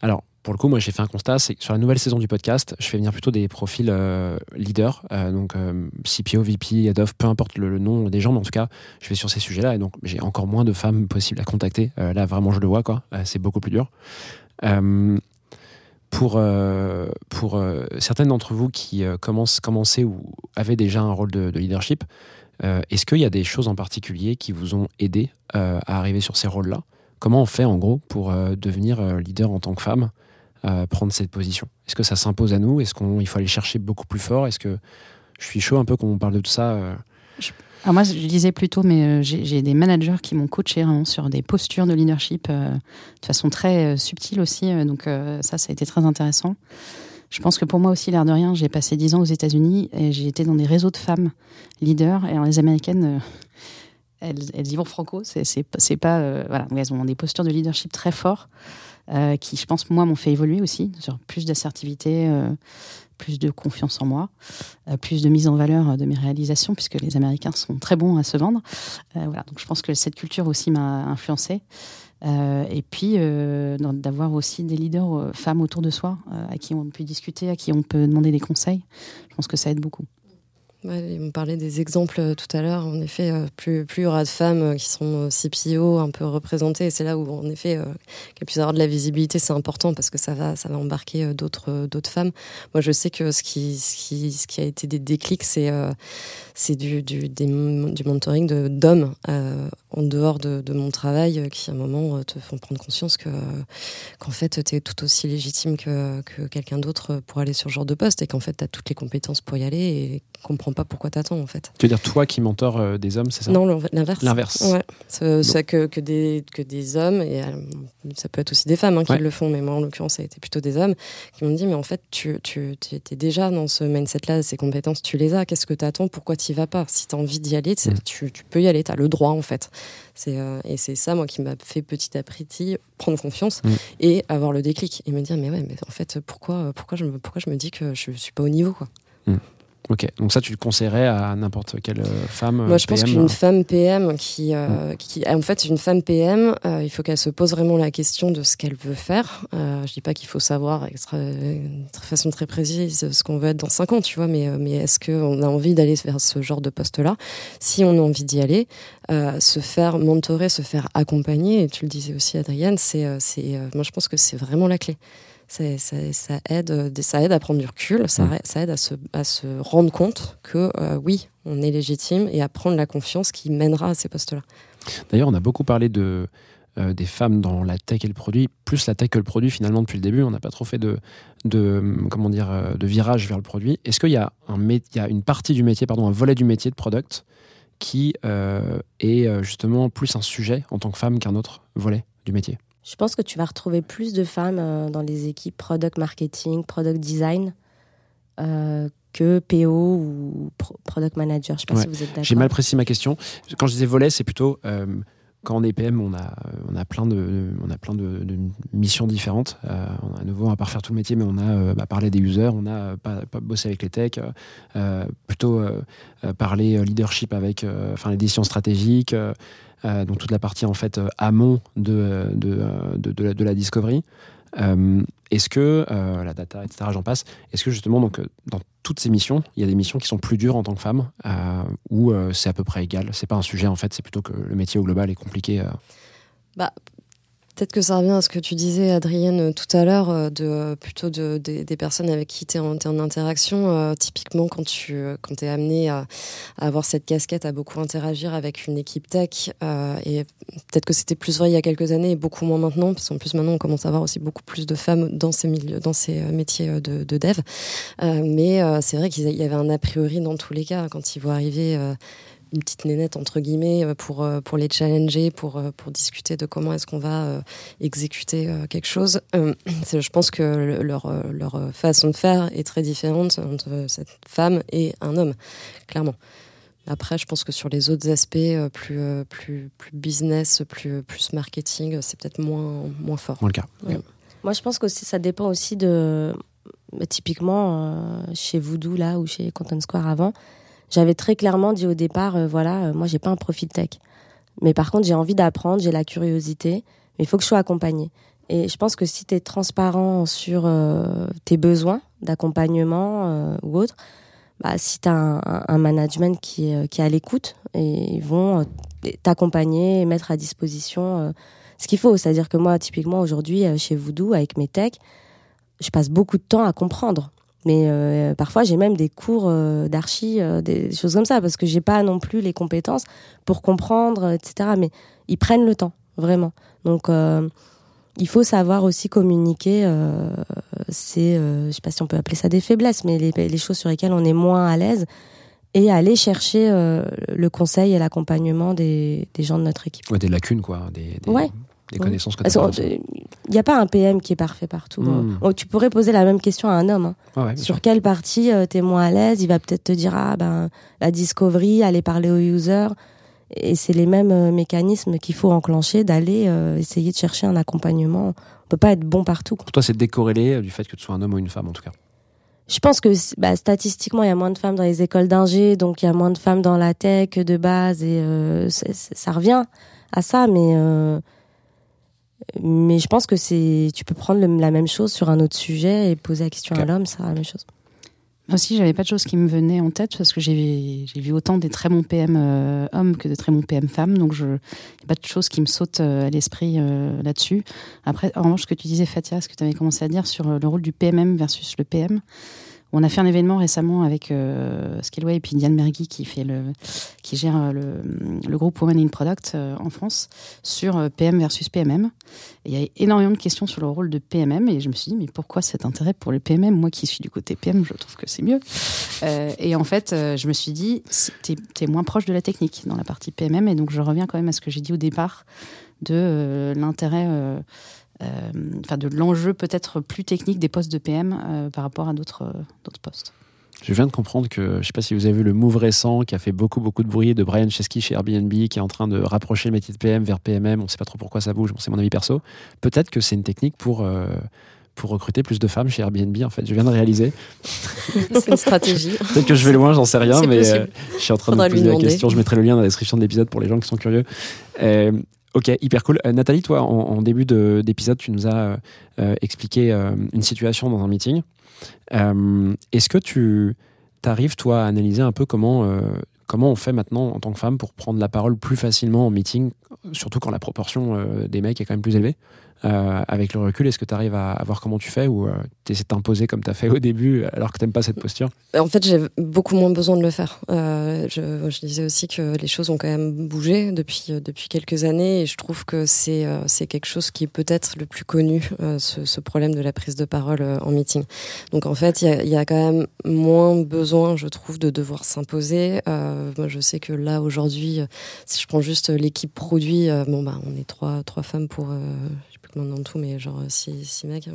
alors, pour le coup, moi, j'ai fait un constat c'est que sur la nouvelle saison du podcast, je fais venir plutôt des profils euh, leaders, euh, donc euh, CPO, VP, Head peu importe le, nom des gens, mais en tout cas, je vais sur ces sujets-là et donc j'ai encore moins de femmes possibles à contacter. Euh, là, vraiment, je le vois, quoi. Euh, c'est beaucoup plus dur. Euh, pour euh, pour euh, certaines d'entre vous qui euh, commencent, commençaient ou avaient déjà un rôle de, de leadership, euh, Est-ce qu'il y a des choses en particulier qui vous ont aidé euh, à arriver sur ces rôles-là? Comment on fait en gros pour euh, devenir euh, leader en tant que femme, euh, prendre cette position? Est-ce que ça s'impose à nous? Est-ce qu'il faut aller chercher beaucoup plus fort? Est-ce que je suis chaud un peu quand on parle de tout ça euh, moi, je disais plutôt, mais euh, j'ai des managers qui m'ont coaché vraiment sur des postures de leadership euh, de façon très euh, subtile aussi. euh, donc euh, ça, ça a été très intéressant. Je pense que pour moi aussi, l'air de rien, j'ai passé 10 ans aux États-Unis et j'ai été dans des réseaux de femmes leaders. Et les Américaines, euh, elles, elles y vont franco. C'est pas- euh, voilà, elles ont des postures de leadership très forts euh, qui, je pense, moi, m'ont fait évoluer aussi sur plus d'assertivité. plus de confiance en moi, plus de mise en valeur de mes réalisations, puisque les Américains sont très bons à se vendre. Voilà, donc je pense que cette culture aussi m'a influencée. Euh, et puis euh, d'avoir aussi des leaders euh, femmes autour de soi, à qui on peut discuter, à qui on peut demander des conseils. Je pense que ça aide beaucoup. Ouais, on parlait des exemples euh, tout à l'heure. En effet, euh, plus, plus il y aura de femmes euh, qui sont CPO, un peu représentées, c'est là où, en effet, qu'elles puissent avoir de la visibilité, c'est important parce que ça va, ça va embarquer d'autres, d'autres femmes. Moi, je sais que ce qui, ce qui, ce qui a été des déclics, c'est, c'est du, du, du mentoring d'hommes en dehors de, de mon travail, qui à un moment te font prendre conscience que, qu'en fait, tu es tout aussi légitime que, que quelqu'un d'autre pour aller sur ce genre de poste et qu'en fait, tu as toutes les compétences pour y aller et comprends pas pourquoi t'attends en fait. Tu veux dire toi qui mentors euh, des hommes, c'est ça? Non, l'inverse. L'inverse. Ouais. C'est que, que, des, que des hommes, et euh, ça peut être aussi des femmes hein, qui Ouais. le font, mais moi en l'occurrence, ça a été plutôt des hommes qui m'ont dit Mais en fait, tu, tu tu étais déjà dans ce mindset-là, ces compétences, tu les as, qu'est-ce que t'attends Pourquoi t'y vas pas? Si t'as envie d'y aller, Mm. tu, tu peux y aller, t'as le droit en fait. Euh, et c'est ça, moi, qui m'a fait petit à petit prendre confiance Mm. et avoir le déclic et me dire Mais ouais, mais en fait, pourquoi, pourquoi, je, me, pourquoi je me dis que je suis pas au niveau quoi Ok, donc ça tu le conseillerais à n'importe quelle euh, femme Moi, je pense qu'une femme PM qui, euh, qui, en fait, une femme PM, euh, il faut qu'elle se pose vraiment la question de ce qu'elle veut faire. Euh, je dis pas qu'il faut savoir de façon très précise ce qu'on veut être dans 5 ans, tu vois, mais, euh, mais est-ce qu'on a envie d'aller vers ce genre de poste-là? Si on a envie d'y aller, euh, se faire mentorer, se faire accompagner, et tu le disais aussi, Adrienne, c'est, euh, c'est, euh, moi, je pense que c'est vraiment la clé. Ça, ça aide, euh, ça aide à prendre du recul, ça, Mm. ça aide à se, à se rendre compte que euh, oui, on est légitime et à prendre la confiance qui mènera à ces postes-là. D'ailleurs, on a beaucoup parlé de, euh, des femmes dans la tech et le produit, plus la tech que le produit finalement depuis le début. On n'a pas trop fait de, de, comment dire, de virage vers le produit. Est-ce qu'il y, a un mé- il y a une partie du métier, pardon, un volet du métier de product qui euh, est justement plus un sujet en tant que femme qu'un autre volet du métier? Je pense que tu vas retrouver plus de femmes euh, dans les équipes product marketing, product design euh, que PO ou pro- product manager. Je sais pas Ouais. si vous êtes d'accord. J'ai mal précisé ma question. Quand je disais volet, c'est plutôt euh, quand on est PM, on a, on a plein de, on a plein de, de missions différentes. Euh, on a à nouveau, on va pas refaire tout le métier, mais on a bah, parlé des users, on a pas, pas bossé avec les techs, plutôt parler leadership avec, enfin les décisions stratégiques, donc toute la partie en fait euh, amont de, euh, de, euh, de, la, discovery. Euh, est-ce que euh, la data, etc., j'en passe, est-ce que justement, donc, euh, dans toutes ces missions, il y a des missions qui sont plus dures en tant que femme, euh, ou euh, c'est à peu près égal? C'est pas un sujet en fait, c'est plutôt que le métier au global est compliqué. euh. Bah, peut-être que ça revient à ce que tu disais, Adrienne, tout à l'heure, euh, de euh, plutôt de, des- personnes avec qui tu es en, interaction. Euh, typiquement, quand tu euh, quand es amené à, avoir cette casquette, à beaucoup interagir avec une équipe tech, euh, et peut-être que c'était plus vrai il y a quelques années et beaucoup moins maintenant, parce qu'en plus maintenant on commence à avoir aussi beaucoup plus de femmes dans ces milieux, dans ces euh, métiers euh, de, de dev. Euh, mais euh, c'est vrai qu'il y avait un a priori dans tous les cas quand ils voient arriver. Une petite nénette entre guillemets euh, pour euh, pour les challenger, pour euh, pour discuter de comment est-ce qu'on va euh, exécuter euh, quelque chose. Euh, je pense que le- leur leur façon de faire est très différente entre cette femme et un homme, clairement. Après, je pense que sur les autres aspects plus plus plus business, plus plus marketing, c'est peut-être moins moins fort. Moins le cas. Ouais. Moi, je pense que aussi, ça dépend aussi de. bah, typiquement, euh, chez Voodoo, là, ou chez Content Square avant, j'avais très clairement dit au départ euh, voilà, euh, moi, j'ai pas un profil tech. Mais par contre, j'ai envie d'apprendre, j'ai la curiosité, mais il faut que je sois accompagnée. Et je pense que si tu es transparent sur euh, tes besoins d'accompagnement euh, ou autre, bah, si tu as un, management qui qui est à l'écoute, ils vont t'accompagner et mettre à disposition ce qu'il faut. C'est-à-dire que moi, typiquement, aujourd'hui, chez Voodoo, avec mes techs, je passe beaucoup de temps à comprendre. Mais euh, parfois, j'ai même des cours euh, d'archi, euh, des choses comme ça, parce que j'ai pas non plus les compétences pour comprendre, euh, etc. Mais ils prennent le temps, vraiment. Donc, il faut savoir aussi communiquer. C'est, euh, je sais pas si on peut appeler ça des faiblesses, mais les, les choses sur lesquelles on est moins à l'aise, et aller chercher le conseil et l'accompagnement des, des gens de notre équipe. Ouais, des lacunes, quoi. Des, des, Ouais. Des Ouais. connaissances que tu euh, Il n'y a pas un PM qui est parfait partout. Mm. Oh, tu pourrais poser la même question à un homme. hein. Ouais, bien Sur sûr. quelle partie tu es moins à l'aise? Il va peut-être te dire ah ben la discovery, aller parler aux users. Et c'est les mêmes euh, mécanismes qu'il faut enclencher d'aller euh, essayer de chercher un accompagnement. On peut pas être bon partout. quoi. Pour toi, c'est décorrélé euh, du fait que tu sois un homme ou une femme, en tout cas? Je pense que bah, statistiquement, il y a moins de femmes dans les écoles d'ingé, donc il y a moins de femmes dans la tech de base, et euh, ça revient à ça. Mais euh, mais je pense que c'est tu peux prendre le- la même chose sur un autre sujet et poser la question à l'homme, c'est la même chose. Moi aussi, j'avais pas de choses qui me venaient en tête parce que j'ai j'ai vu autant des très bons PM euh, hommes que de très bons PM femmes. Donc, je, a pas de choses qui me sautent euh, à l'esprit euh, là-dessus. Après, en revanche, ce que tu disais, Fatia, ce que tu avais commencé à dire sur le rôle du PMM versus le PM. On a fait un événement récemment avec euh, et puis Diane Mergui qui fait le, qui gère euh, le, groupe Women in Product euh, en France sur euh, PM versus PMM. Il y a énormément de questions sur le rôle de PMM et je me suis dit mais pourquoi cet intérêt pour le PMM Moi qui suis du côté PM, je trouve que c'est mieux. Et en fait, je me suis dit t'es es moins proche de la technique dans la partie PMM et donc je reviens quand même à ce que j'ai dit au départ de l'intérêt, enfin de l'enjeu peut-être plus technique des postes de PM euh, par rapport à d'autres euh, d'autres postes. Je viens de comprendre que, je sais pas si vous avez vu le move récent qui a fait beaucoup, beaucoup de bruit de Brian Chesky chez Airbnb qui est en train de rapprocher le métier de PM vers PMM. On sait pas trop pourquoi ça bouge, bon, c'est mon avis perso. Peut-être que c'est une technique pour, euh, pour recruter plus de femmes chez Airbnb, en fait. Je viens de réaliser. C'est une stratégie. Peut-être que je vais loin, j'en sais rien, mais euh, je suis en train Faudra de me lui poser la question. Je mettrai le lien dans la description de l'épisode pour les gens qui sont curieux. Euh, ok, hyper cool. Euh, Nathalie, toi, en, début de- d'épisode, tu nous as euh, euh, expliqué une situation dans un meeting. Est-ce que tu arrives, toi, à analyser un peu comment, comment on fait maintenant en tant que femme pour prendre la parole plus facilement en meeting, surtout quand la proportion des mecs est quand même plus élevée? Euh, avec le recul, est-ce que tu arrives à, voir comment tu fais ou tu essaies de comme tu as fait au début alors que tu pas cette posture? En fait, j'ai beaucoup moins besoin de le faire. Euh, je, disais aussi que les choses ont quand même bougé depuis euh, depuis quelques années, et je trouve que c'est euh, c'est quelque chose qui est peut-être le plus connu, euh, ce, problème de la prise de parole euh, en meeting. Donc en fait, il y a, quand même moins besoin, je trouve, de devoir s'imposer. Euh, je sais que là aujourd'hui, euh, si je prends juste l'équipe produit, euh, bon bah on est trois trois femmes pour euh, combien dans tout, mais genre six, six mecs.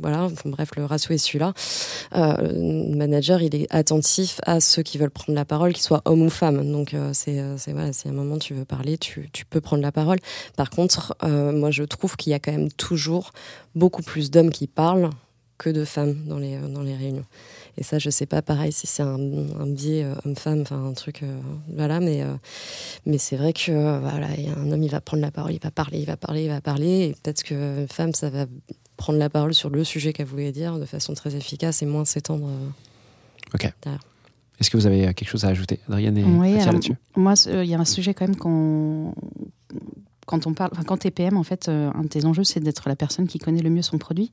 voilà. Bref, le ratio est celui-là. Euh, le manager, il est attentif à ceux qui veulent prendre la parole, qu'ils soient hommes ou femmes. Donc, euh, c'est, euh, c'est voilà, si à un moment tu veux parler, tu, tu peux prendre la parole. Par contre, euh, moi, je trouve qu'il y a quand même toujours beaucoup plus d'hommes qui parlent que de femmes dans les, euh, dans les réunions. Et ça, je sais pas, pareil, si c'est un, un biais euh, homme-femme, enfin un truc, euh, voilà, mais, euh, mais c'est vrai que euh, voilà, il y a un homme, il va prendre la parole, il va parler, il va parler, il va parler, et peut-être qu'une femme, ça va prendre la parole sur le sujet qu'elle voulait dire de façon très efficace et moins s'étendre. euh, Est-ce que vous avez quelque chose à ajouter, Adrienne et Oui, là-dessus moi, il y a un sujet quand même qu'on quand on parle, enfin, quand t'es PM, en fait, euh, un de tes enjeux, c'est d'être la personne qui connaît le mieux son produit.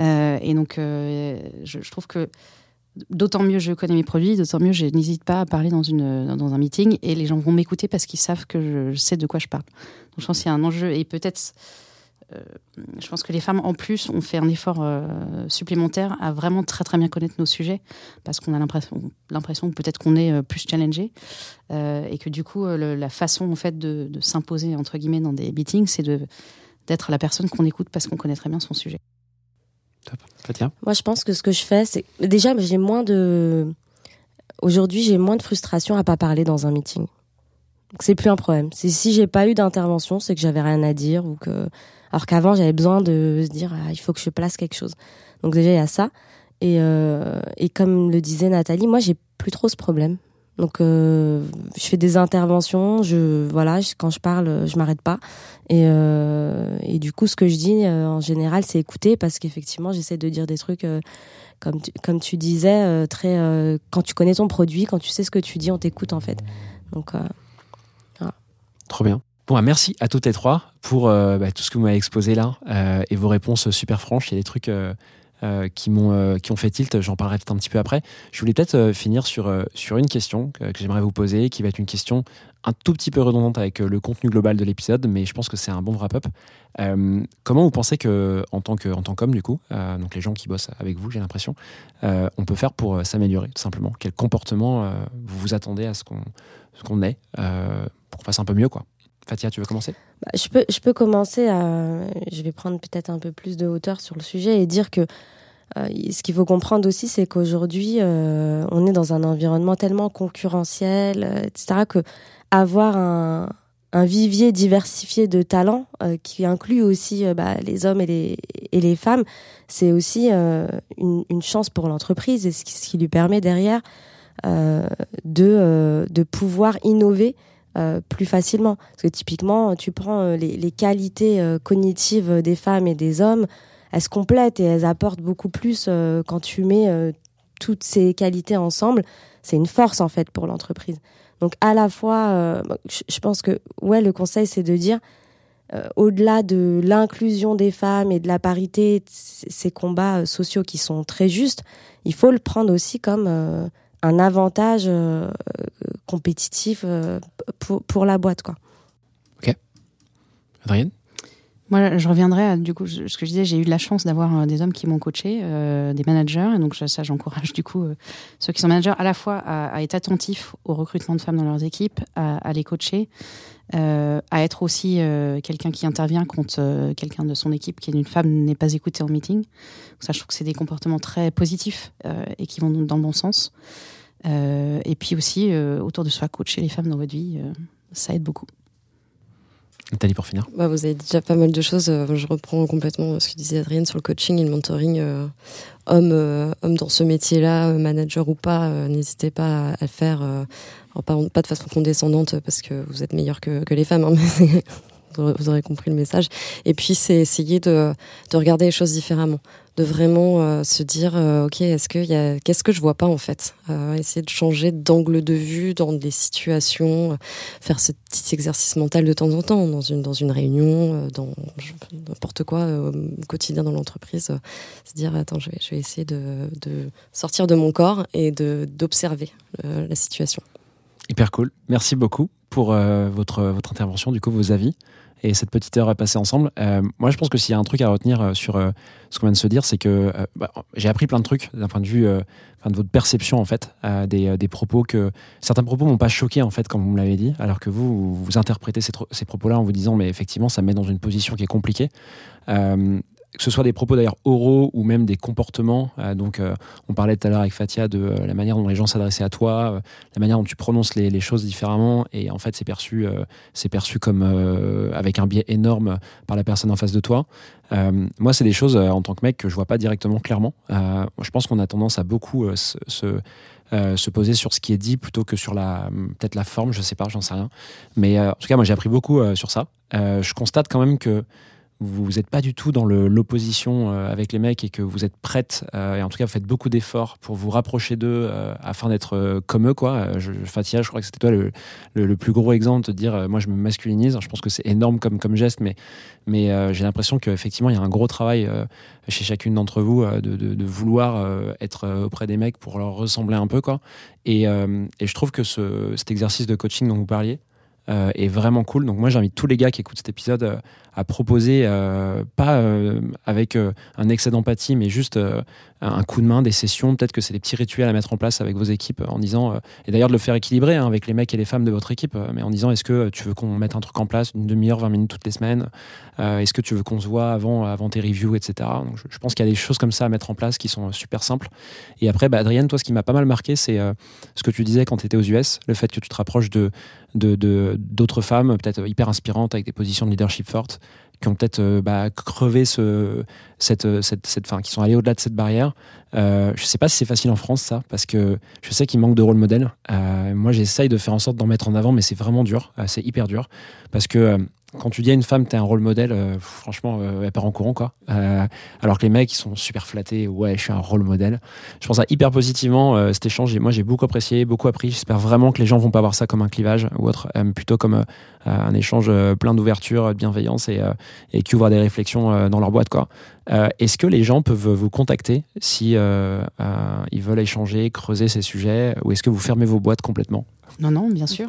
Euh, et donc, euh, je, trouve que d'autant mieux je connais mes produits, d'autant mieux je n'hésite pas à parler dans, une, dans un meeting et les gens vont m'écouter parce qu'ils savent que je, sais de quoi je parle. Donc, je pense qu'il y a un enjeu et peut-être je pense que les femmes, en plus, ont fait un effort euh, supplémentaire à vraiment très très bien connaître nos sujets, parce qu'on a l'impression, que peut-être qu'on est euh, plus challengé, euh, et que du coup, euh, la façon en fait de, de s'imposer entre guillemets dans des meetings, c'est de d'être la personne qu'on écoute parce qu'on connaît très bien son sujet. Moi, je pense que ce que je fais, c'est déjà j'ai moins de aujourd'hui j'ai moins de frustration à pas parler dans un meeting. C'est plus un problème. C'est si j'ai pas eu d'intervention, c'est que j'avais rien à dire ou que alors qu'avant j'avais besoin de se dire ah, il faut que je place quelque chose. Donc déjà il y a ça et euh, et comme le disait Nathalie, moi j'ai plus trop ce problème. Donc euh, je fais des interventions, je voilà, quand je parle, je m'arrête pas et euh, du coup ce que je dis euh, en général c'est écouter parce qu'effectivement j'essaie de dire des trucs comme tu, comme tu disais très quand tu connais ton produit, quand tu sais ce que tu dis, on t'écoute en fait. Donc euh, Trop bien. Bon, bah, merci à toutes les trois pour bah, tout ce que vous m'avez exposé là et vos réponses super franches. Il y a des trucs euh, qui m'ont euh, qui ont fait tilt. J'en parlerai peut-être un petit peu après. Je voulais peut-être euh, finir sur sur une question que, j'aimerais vous poser, qui va être une question un tout petit peu redondante avec le contenu global de l'épisode, mais je pense que c'est un bon wrap-up. Comment vous pensez que en tant que en tant qu'homme du coup, donc les gens qui bossent avec vous, j'ai l'impression, on peut faire pour s'améliorer tout simplement? Quel comportement vous vous attendez à ce qu'on ce qu'on euh, pour qu'on fasse un peu mieux quoi? Fatia, tu veux commencer? Bah, je peux, je peux commencer à. Je vais prendre peut-être un peu plus de hauteur sur le sujet et dire que euh, ce qu'il faut comprendre aussi, c'est qu'aujourd'hui, euh, on est dans un environnement tellement concurrentiel, euh, etc., que avoir un, vivier diversifié de talents qui inclut aussi bah, les hommes et les, et les femmes, c'est aussi une, chance pour l'entreprise et ce qui, ce qui lui permet derrière de, de pouvoir innover euh, plus facilement. Parce que typiquement, tu prends euh, les, les qualités euh, cognitives des femmes et des hommes, elles se complètent et elles apportent beaucoup plus quand tu mets toutes ces qualités ensemble. C'est une force en fait pour l'entreprise. Donc à la fois, euh, je pense que ouais, le conseil c'est de dire au-delà de l'inclusion des femmes et de la parité, ces combats sociaux qui sont très justes, il faut le prendre aussi comme un avantage compétitif euh, pour, pour la boîte. Quoi. Adrienne? Moi, je reviendrai à du coup je- ce que je disais. J'ai eu de la chance d'avoir euh, des hommes qui m'ont coaché, euh, des managers, et donc je- ça, j'encourage du coup euh, ceux qui sont managers à la fois à, à être attentifs au recrutement de femmes dans leurs équipes, à, à les coacher, euh, à être aussi euh, quelqu'un qui intervient quand euh, quelqu'un de son équipe qui est une femme n'est pas écouté en meeting. Donc ça, je trouve que c'est des comportements très positifs euh, et qui vont dans le bon sens. Euh, et puis aussi euh, autour de soi, coacher les femmes dans votre vie, euh, ça aide beaucoup. Nathalie pour finir. Bah, vous avez déjà pas mal de choses. Je reprends complètement ce que disait Adrienne sur le coaching et le mentoring. euh, homme, euh, homme dans ce métier-là, manager ou pas, euh, n'hésitez pas à, le faire. euh, alors pas, pas de façon condescendante parce que vous êtes meilleur que, que les femmes, hein, mais vous aurez- vous aurez compris le message. Et puis c'est essayer de, de regarder les choses différemment, de vraiment euh, se dire euh, ok est-ce que y a qu'est-ce que je vois pas en fait, Euh, essayer de changer d'angle de vue dans des situations, faire ce petit exercice mental de temps en temps dans une dans une réunion, dans n'importe quoi au quotidien dans l'entreprise, se dire attends je vais je vais essayer de, de sortir de mon corps et de d'observer la situation. Hyper cool. Merci beaucoup pour votre, votre intervention, du coup, vos avis et cette petite heure à passer ensemble. Euh, moi, je pense que s'il y a un truc à retenir euh, sur euh, ce qu'on vient de se dire, c'est que bah, j'ai appris plein de trucs d'un point de vue de votre perception, en fait, des, des propos que certains propos m'ont pas choqué, en fait, comme vous me l'avez dit, alors que vous, vous, interprétez ces, ces propos-là en vous disant, mais effectivement, ça me met dans une position qui est compliquée. Que ce soit des propos d'ailleurs oraux ou même des comportements. Euh, donc, euh, on parlait tout à l'heure avec Fatia de euh, la manière dont les gens s'adressaient à toi, la manière dont tu prononces les, choses différemment, et en fait, c'est perçu, c'est perçu comme avec un biais énorme par la personne en face de toi. Moi, c'est des choses en tant que mec que je vois pas directement clairement. Je pense qu'on a tendance à beaucoup se, se, se poser sur ce qui est dit plutôt que sur la peut-être la forme. Je sais pas, j'en sais rien. Mais en tout cas, moi, j'ai appris beaucoup sur ça. Je constate quand même que vous n'êtes pas du tout dans l'opposition euh, avec les mecs et que vous êtes prête, euh, et en tout cas vous faites beaucoup d'efforts pour vous rapprocher d'eux euh, afin d'être comme eux. Quoi. Je, Fatia, je crois que c'était toi le, plus gros exemple de dire moi je me masculinise. Je pense que c'est énorme comme, geste, mais, mais j'ai l'impression qu'effectivement il y a un gros travail chez chacune d'entre vous de, vouloir être auprès des mecs pour leur ressembler un peu. Quoi. Et, je trouve que ce, cet exercice de coaching dont vous parliez, euh, est vraiment cool. Donc moi j'invite tous les gars qui écoutent cet épisode euh, à proposer, euh, pas euh, avec un excès d'empathie, mais juste un coup de main, des sessions. Peut-être que c'est des petits rituels à mettre en place avec vos équipes en disant, euh, et d'ailleurs de le faire équilibrer hein, avec les mecs et les femmes de votre équipe, euh, mais en disant est-ce que tu veux qu'on mette un truc en place, une demi-heure, 20 minutes toutes les semaines Euh, Est-ce que tu veux qu'on se voit avant, avant tes reviews, etc. Donc, je, pense qu'il y a des choses comme ça à mettre en place qui sont super simples. Et après, bah, Adrienne, toi, ce qui m'a pas mal marqué, c'est ce que tu disais quand tu étais aux US, le fait que tu te rapproches de- d'autres femmes, peut-être hyper inspirantes, avec des positions de leadership fortes, qui ont peut-être euh, bah, crevé ce, cette, euh, cette, fin, qui sont allés au-delà de cette barrière. Euh, je sais pas si c'est facile en France, ça, parce que je sais qu'il manque de rôle modèle. Moi, j'essaye de faire en sorte d'en mettre en avant, mais c'est vraiment dur, c'est hyper dur, parce que quand tu dis à une femme, t'es un rôle modèle, euh, franchement, euh, elle part en courant, quoi. Euh, alors que les mecs, ils sont super flattés, ouais, je suis un rôle modèle. Je pense à hyper positivement euh, cet échange, moi, j'ai beaucoup apprécié, beaucoup appris. J'espère vraiment que les gens vont pas voir ça comme un clivage ou autre, euh, plutôt comme un échange plein d'ouverture, de bienveillance et, et qui ouvre des réflexions dans leur boîte, quoi. Est-ce que les gens peuvent vous contacter si ils veulent échanger, creuser ces sujets, ou est-ce que vous fermez vos boîtes complètement? Non, non, bien sûr.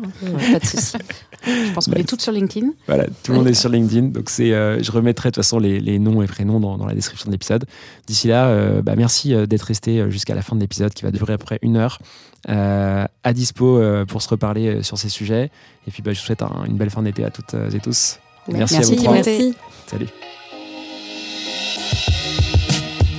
Pas de souci. Je pense qu'on est toutes sur LinkedIn. Voilà, tout le monde est sur LinkedIn, donc c'est, euh, je remettrai de toute façon les, les noms et prénoms dans, dans la description de l'épisode. D'ici là, euh, bah, merci euh, d'être resté jusqu'à la fin de l'épisode qui va durer après une heure. Euh, à dispo euh, pour se reparler euh, sur ces sujets. Et puis bah, je vous souhaite un- une belle fin d'été à toutes et tous. Merci, à vous Merci, trois. Merci. Salut.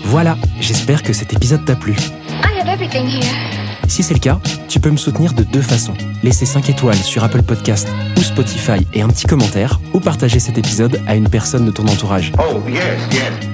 Voilà, j'espère que cet épisode t'a plu. I have everything here. Si c'est le cas, tu peux me soutenir de deux façons. Laisser 5 étoiles sur Apple Podcast ou Spotify et un petit commentaire, ou partager cet épisode à une personne de ton entourage. Oh, yes, yes.